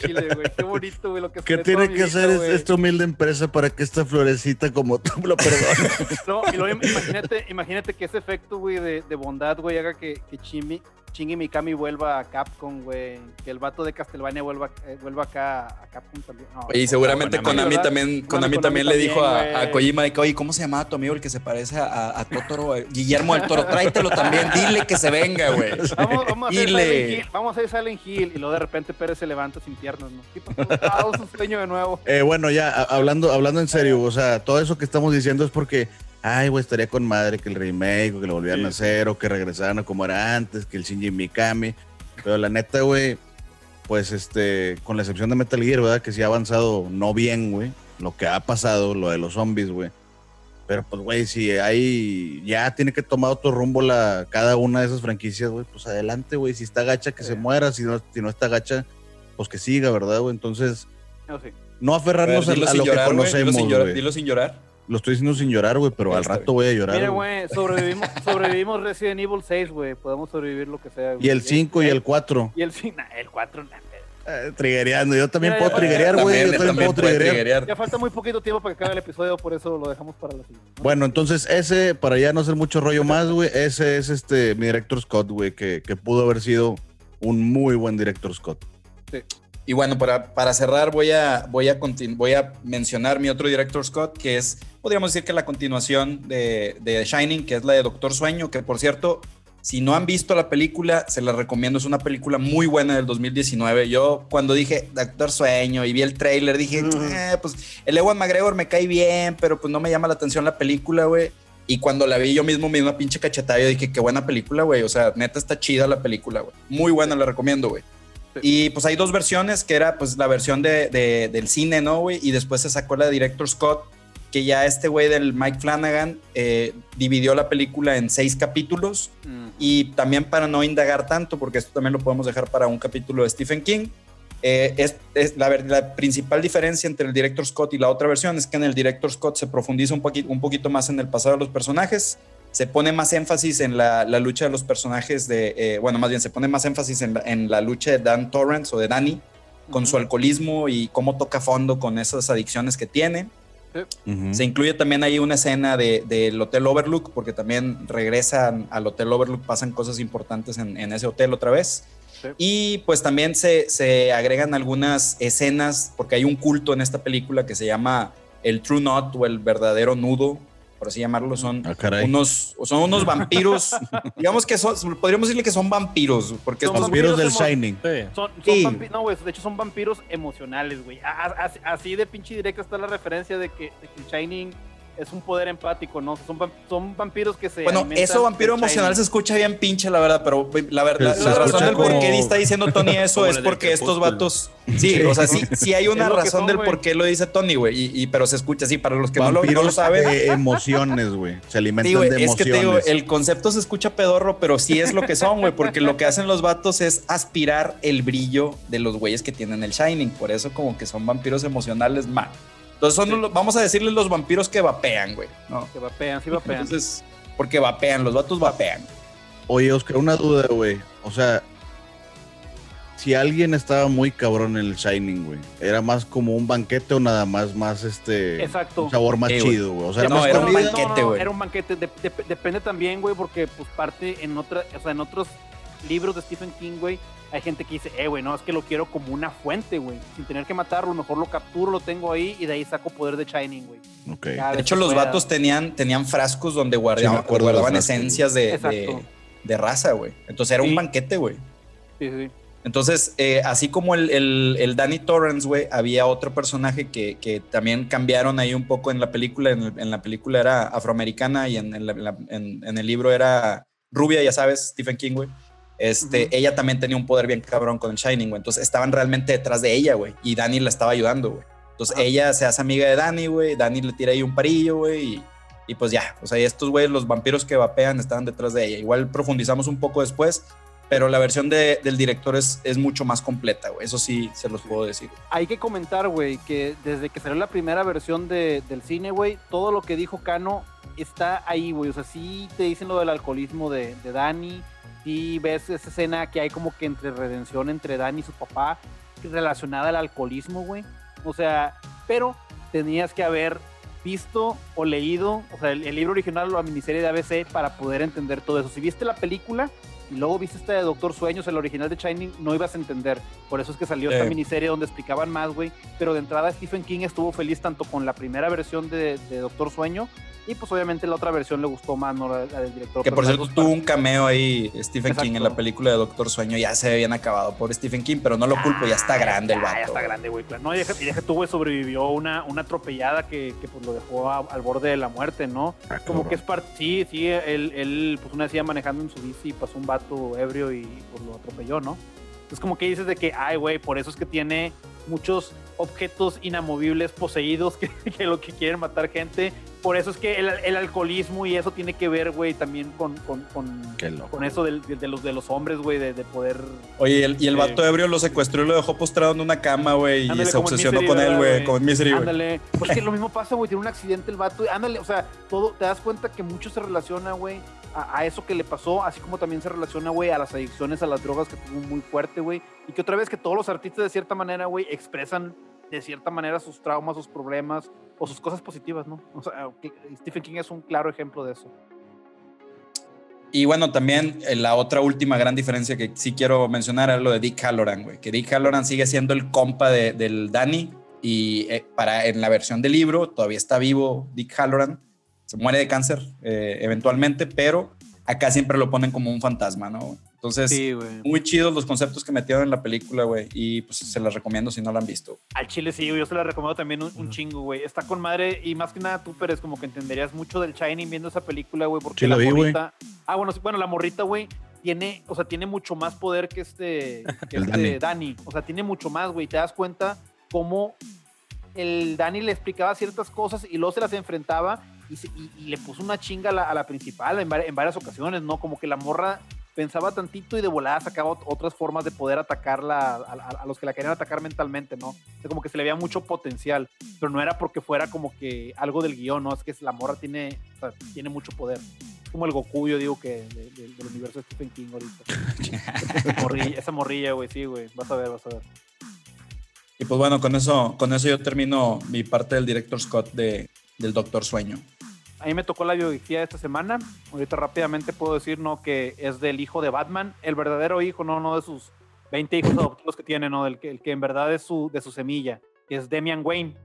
Chile, güey. Qué bonito, güey. Lo que ¿Qué tiene que hacer esta humilde empresa para que esta florecita como tú lo perdones? no, y luego imagínate, imagínate que ese efecto, güey, de, de bondad, güey, haga que, que Chimi, Chingy Mikami vuelva a Capcom, güey. Que el vato de Castlevania vuelva, eh, vuelva acá a Capcom también. y seguramente Konami, también, Konami, también le dijo a, Kojima de que, oye, ¿cómo se llamaba tu amigo el que se parece a, a Totoro? Guillermo del Toro, tráetelo también, dile que se venga, güey. Vamos, vamos, a hacer vamos a hacer Silent Hill y luego de repente Pérez se levanta sin piernas, ¿no? Todo su sueño de nuevo. Eh, bueno, ya, hablando, hablando en serio, o sea, todo eso que estamos diciendo es porque ay, güey, estaría con madre que el remake, que lo volvieran a hacer, o que regresaran a como era antes, que el Shinji Mikami. Pero la neta, güey, pues este, con la excepción de Metal Gear, ¿verdad? Que sí ha avanzado no bien, güey. Lo que ha pasado, lo de los zombies, güey. Pero pues, güey, si hay, ya tiene que tomar otro rumbo la, cada una de esas franquicias, güey, pues adelante, güey. Si está gacha, que se muera. Si no, si no está gacha, pues que siga, ¿verdad, güey? Entonces, no, aferrarnos a, lo que conocemos, güey. Dilo sin llorar. Lo estoy diciendo sin llorar, güey, pero al rato voy a llorar. Mira, güey, sobrevivimos, sobrevivimos Resident Evil 6, güey. Podemos sobrevivir lo que sea. Y el 5 y el 4. Y el 5, el 4, eh, triguereando. Yo también puedo triguerear, güey. Yo también, puedo triguerear. Ya falta muy poquito tiempo para que acabe el episodio, por eso lo dejamos para la siguiente. Bueno, entonces ese, para ya no hacer mucho rollo más, güey, ese es este mi director Scott, güey, que, que pudo haber sido un muy buen director Scott. Sí. Y bueno, para, para cerrar voy a, voy, a voy a mencionar mi otro director Scott, que es, podríamos decir que la continuación de, de Shining, que es la de Doctor Sueño, que por cierto, si no han visto la película, se la recomiendo. Es una película muy buena del 2019. Yo cuando dije Doctor Sueño y vi el trailer, dije, eh, pues el Ewan McGregor me cae bien, pero pues no me llama la atención la película, güey. Y cuando la vi yo mismo me dio una pinche cachetada. Yo dije, qué buena película, güey. O sea, neta está chida la película, güey. Muy buena, la recomiendo, güey. Y pues hay dos versiones, que era pues la versión de, del cine, ¿no, güey? Y después se sacó la de Director Scott, que ya este güey del Mike Flanagan eh, dividió la película en seis capítulos mm. y también para no indagar tanto, porque esto también lo podemos dejar para un capítulo de Stephen King, eh, es, la, la, principal diferencia entre el director Scott y la otra versión es que en el director Scott se profundiza un, poquito, un poquito más en el pasado de los personajes, se pone más énfasis en la, lucha de los personajes de, eh, bueno, más bien se pone más énfasis en la, lucha de Dan Torrance o de Danny con su alcoholismo y cómo toca fondo con esas adicciones que tiene. Se incluye también ahí una escena del Hotel Overlook, porque también regresan al Hotel Overlook, pasan cosas importantes en, en ese hotel otra vez. Y pues también se, se, agregan algunas escenas, porque hay un culto en esta película que se llama el True Knot o el verdadero nudo, por así llamarlo, son ah, unos son unos vampiros. digamos que son, podríamos decirle que son vampiros, porque son vampiros, del Shining. Son, no, güey, de hecho son vampiros emocionales, güey. Así de pinche directa está la referencia de que, de que el Shining es un poder empático, ¿no? Son, son vampiros que se. Bueno, eso vampiro emocional se escucha bien pinche, la verdad, pero la verdad, la, razón del por qué está diciendo Tony eso es porque estos vatos. Sí, o sea, sí, sí hay una razón del por qué lo dice Tony, güey, y, pero se escucha así. Para los que no lo, saben. emociones, güey. Se alimentan de emociones. Es que te digo, el concepto se escucha pedorro, pero sí es lo que son, güey, porque lo que hacen los vatos es aspirar el brillo de los güeyes que tienen el Shining. Por eso, como que son vampiros emocionales, man. Entonces son, vamos a decirles los vampiros que vapean, güey. ¿no? Que vapean, sí vapean. Entonces, porque vapean, los vatos vapean. Oye, Oscar, una duda, güey. O sea, si alguien estaba muy cabrón en el Shining, güey, ¿era más como un banquete o nada más, más este. Exacto. Un sabor más chido, güey? O sea, no, era un banquete, güey. era un banquete. depende también, güey, porque pues parte en otra, o sea, en otros libros de Stephen King, güey, hay gente que dice, eh, güey, no, es que lo quiero como una fuente, güey. Sin tener que matarlo, mejor lo capturo, lo tengo ahí y de ahí saco poder de Shining, güey. De hecho, los vatos tenían, tenían frascos donde guardaban, guardaban esencias de, de, raza, güey. Entonces era un banquete, güey. Sí, sí. Entonces, eh, así como el, el, Danny Torrance, güey, había otro personaje que, que, también cambiaron ahí un poco en la película. En, la película era afroamericana y en, en, el libro era rubia, ya sabes, Stephen King, güey. Este, Ella también tenía un poder bien cabrón con el Shining, güey. Entonces estaban realmente detrás de ella, güey. Y Dani la estaba ayudando, güey. Entonces ella se hace amiga de Dani, güey. Dani le tira ahí un parillo, güey. Y, pues ya, o sea, estos güeyes, los vampiros que vapean, estaban detrás de ella. Igual profundizamos un poco después, pero la versión del director es, es mucho más completa, güey. Eso sí se los puedo decir. Hay que comentar, güey, que desde que salió la primera versión del cine, güey, todo lo que dijo Cano está ahí, güey. O sea, sí te dicen lo del alcoholismo de, de Dani y ves esa escena que hay como que entre redención entre Dani y su papá relacionada al alcoholismo, güey. O sea, pero tenías que haber visto o leído, o sea, el, libro original o la miniserie de ABC para poder entender todo eso. Si viste la película y luego viste esta de Doctor Sueños, el original de Shining, no ibas a entender. Por eso es que salió esta miniserie donde explicaban más, güey. Pero de entrada Stephen King estuvo feliz tanto con la primera versión de, de Doctor Sueño y pues obviamente la otra versión le gustó más, ¿no? La, del director. Que por cierto tuvo un cameo ahí Stephen King en la película de Doctor Sueño. Ya se ve bien acabado por Stephen King, pero no lo culpo, ya está grande el vato. Ya está grande, güey. No, y deja, que tuvo sobrevivió una, una atropellada que, que pues lo dejó al borde de la muerte, ¿no? Ah, Como que es parte. Sí, sí, él, él pues una vez iba manejando en su bici y pasó un vato ebrio y pues lo atropelló, ¿no? Es como que dices de que, ay, güey, por eso es que tiene muchos objetos inamovibles poseídos que, que, lo que quieren matar gente. Por eso es que el, alcoholismo y eso tiene que ver, güey, también con, con, con, con eso de, los, de los hombres, güey, de, poder... Oye, y el, y el vato ebrio lo secuestró y lo dejó postrado en una cama, güey, y se obsesionó con él, güey, con Misery, Ándale, porque lo mismo pasa, güey, tiene un accidente el vato, ándale, o sea, todo, te das cuenta que mucho se relaciona, güey, a, eso que le pasó, así como también se relaciona, güey, a las adicciones a las drogas que tuvo muy fuerte, güey. Y que otra vez que todos los artistas de cierta manera, güey, expresan de cierta manera sus traumas, sus problemas o sus cosas positivas, ¿no? O sea, Stephen King es un claro ejemplo de eso. Y bueno, también eh, la otra última gran diferencia que sí quiero mencionar es lo de Dick Halloran, güey. Que Dick Halloran sigue siendo el compa de, del Danny y eh, para en la versión del libro todavía está vivo Dick Halloran se muere de cáncer eh, eventualmente, pero acá siempre lo ponen como un fantasma, ¿no? Entonces, muy chidos los conceptos que metieron en la película, güey. Y pues se las recomiendo si no la han visto. Al chile sí, yo se la recomiendo también un, chingo, güey. Está con madre y más que nada tú, Pérez, como que entenderías mucho del Shining viendo esa película, güey. Porque la, morrita. Ah, bueno, bueno, la morrita, güey, tiene, o sea, tiene mucho más poder que este, que este Danny. O sea, tiene mucho más, güey. Te das cuenta cómo el Dani le explicaba ciertas cosas y luego se las enfrentaba y, le puso una chinga a la, principal en, en, varias ocasiones, ¿no? Como que la morra pensaba tantito y de volada sacaba otras formas de poder atacarla a, los que la querían atacar mentalmente, ¿no? O como que se le veía mucho potencial, pero no era porque fuera como que algo del guion, ¿no? Es que la morra tiene, tiene mucho poder. Es como el Goku, yo digo que del universo de Stephen King ahorita. esa morrilla, güey, sí, güey. Vas a ver, vas a ver. Y pues bueno, con eso, con eso yo termino mi parte del director Scott de, del Doctor Sueño. A mí me tocó la biografía de esta semana. Ahorita rápidamente puedo decir ¿no? que es del hijo de Batman, el verdadero hijo, no, no de sus 20 hijos adoptivos que tiene, ¿no? Del que, el que en verdad es su, de su semilla, que es Demian Wayne,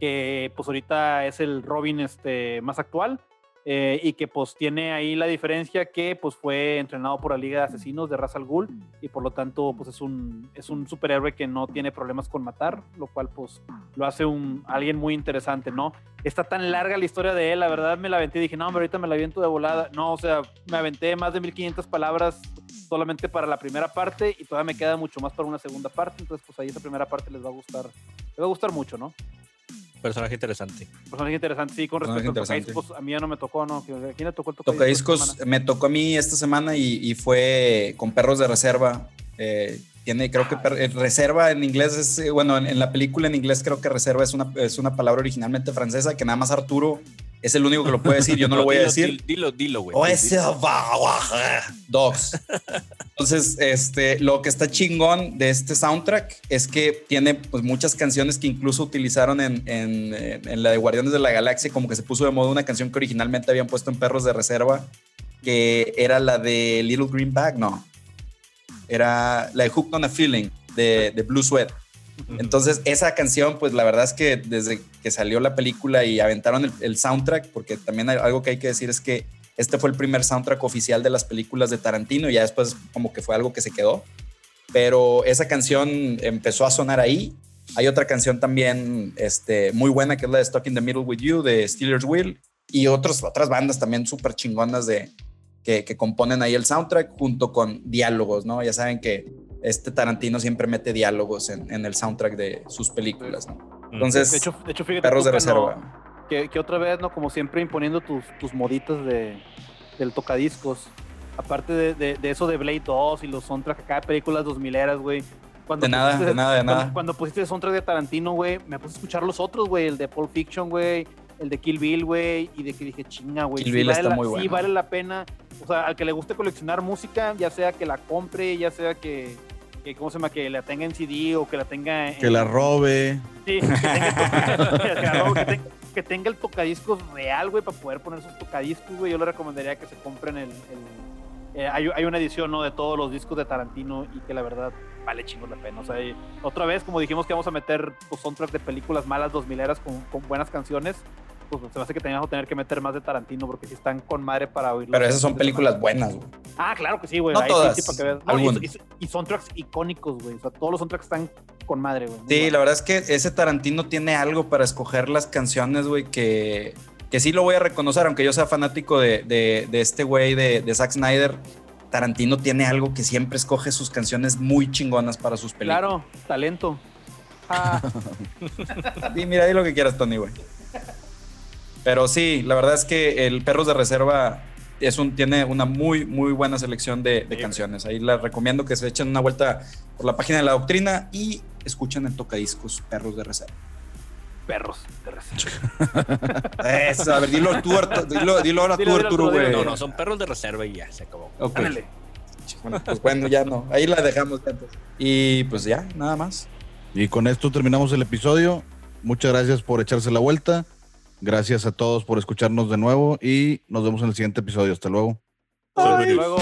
que pues ahorita es el Robin este, más actual. Eh, y que pues tiene ahí la diferencia que pues fue entrenado por la Liga de Asesinos de Ra's al Ghul y por lo tanto pues es un, es un superhéroe que no tiene problemas con matar, lo cual pues lo hace un alguien muy interesante, ¿no? Está tan larga la historia de él, la verdad me la aventé y dije, no, ahorita me la aviento de volada. No, o sea, me aventé más de 1500 palabras solamente para la primera parte y todavía me queda mucho más para una segunda parte, entonces pues ahí esa primera parte les va a gustar, les va a gustar mucho, ¿no? Personaje interesante. Personaje interesante, sí, con respecto a Tocadiscos, a mí ya no me tocó, ¿no? ¿A quién le tocó el Tocadiscos? me tocó a mí esta semana y, fue con Perros de Reserva. Eh, tiene, creo que eh, reserva en inglés es, eh, bueno, en, la película en inglés creo que reserva es una, es una palabra originalmente francesa que nada más Arturo es el único que lo puede decir, yo no lo voy a decir. Dilo, dilo, güey. Dogs. Entonces, este, lo que está chingón de este soundtrack es que tiene pues, muchas canciones que incluso utilizaron en, en, en, la de Guardianes de la Galaxia, como que se puso de moda una canción que originalmente habían puesto en Perros de Reserva, que era la de Little Green Bag, no. Era la de Hooked on a Feeling de, de Blue Sweat. Entonces, esa canción, pues la verdad es que desde que salió la película y aventaron el, soundtrack, porque también hay, algo que hay que decir es que este fue el primer soundtrack oficial de las películas de Tarantino y ya después como que fue algo que se quedó. Pero esa canción empezó a sonar ahí. Hay otra canción también este, muy buena que es la de Stuck in the Middle with You de Steelers Wheel y otros, otras bandas también súper chingonas de, que, componen ahí el soundtrack junto con diálogos, ¿no? Ya saben que este Tarantino siempre mete diálogos en, el soundtrack de sus películas, ¿no? Entonces, de hecho, de hecho fíjate perros de reserva. que, otra vez, ¿no? Como siempre imponiendo tus, tus moditas de, del tocadiscos. Aparte de, eso de Blade 2 y los soundtracks acá de películas 2000 eras, güey. de nada, de nada, de nada. Cuando, pusiste el soundtrack de Tarantino, güey, me puse a escuchar los otros, güey. El de Pulp Fiction, güey. El de Kill Bill, güey. Y de que dije, chinga, güey. Kill Bill está muy bueno. Sí, vale la pena. O sea, al que le guste coleccionar música, ya sea que la compre, ya sea que que ¿cómo se llama? Que la tenga en CD o que la tenga Que la robe. Sí, que tenga, el tocadiscos real, güey, para poder poner sus tocadiscos, güey. Yo le recomendaría que se compren el... Eh, hay, una edición, ¿no? De todos los discos de Tarantino y que la verdad vale chingo la pena. O sea, otra vez, como dijimos que vamos a meter pues, soundtracks de películas malas dos mileras con, con buenas canciones, pues se me hace que teníamos que tener que meter más de Tarantino porque si están con madre para oírlo. Pero esas son películas buenas, güey. Ah, claro que sí, güey. No todas. y, soundtracks icónicos, güey. O sea, todos los soundtracks están con madre, güey. Sí, la verdad es que ese Tarantino tiene algo para escoger las canciones, güey, que, que sí lo voy a reconocer, aunque yo sea fanático de, de, este güey de, de Zack Snyder. Tarantino tiene algo que siempre escoge sus canciones muy chingonas para sus películas. Claro, talento. Ah. y mira, ahí lo que quieras, Tony, güey. Pero sí, la verdad es que el Perros de Reserva es un, tiene una muy, muy buena selección de, canciones. Ahí les recomiendo que se echen una vuelta por la página de la doctrina y escuchen el tocadiscos Perros de Reserva. Perros de Reserva. Eso, a ver, dilo tú, dilo, dilo ahora tú, Arturo, güey. No, no, son perros de reserva y ya se acabó. Bueno, pues bueno, ya no. Ahí la dejamos. Y pues ya, nada más. Y con esto terminamos el episodio. Muchas gracias por echarse la vuelta. Gracias a todos por escucharnos de nuevo y nos vemos en el siguiente episodio. Hasta luego. Hasta luego.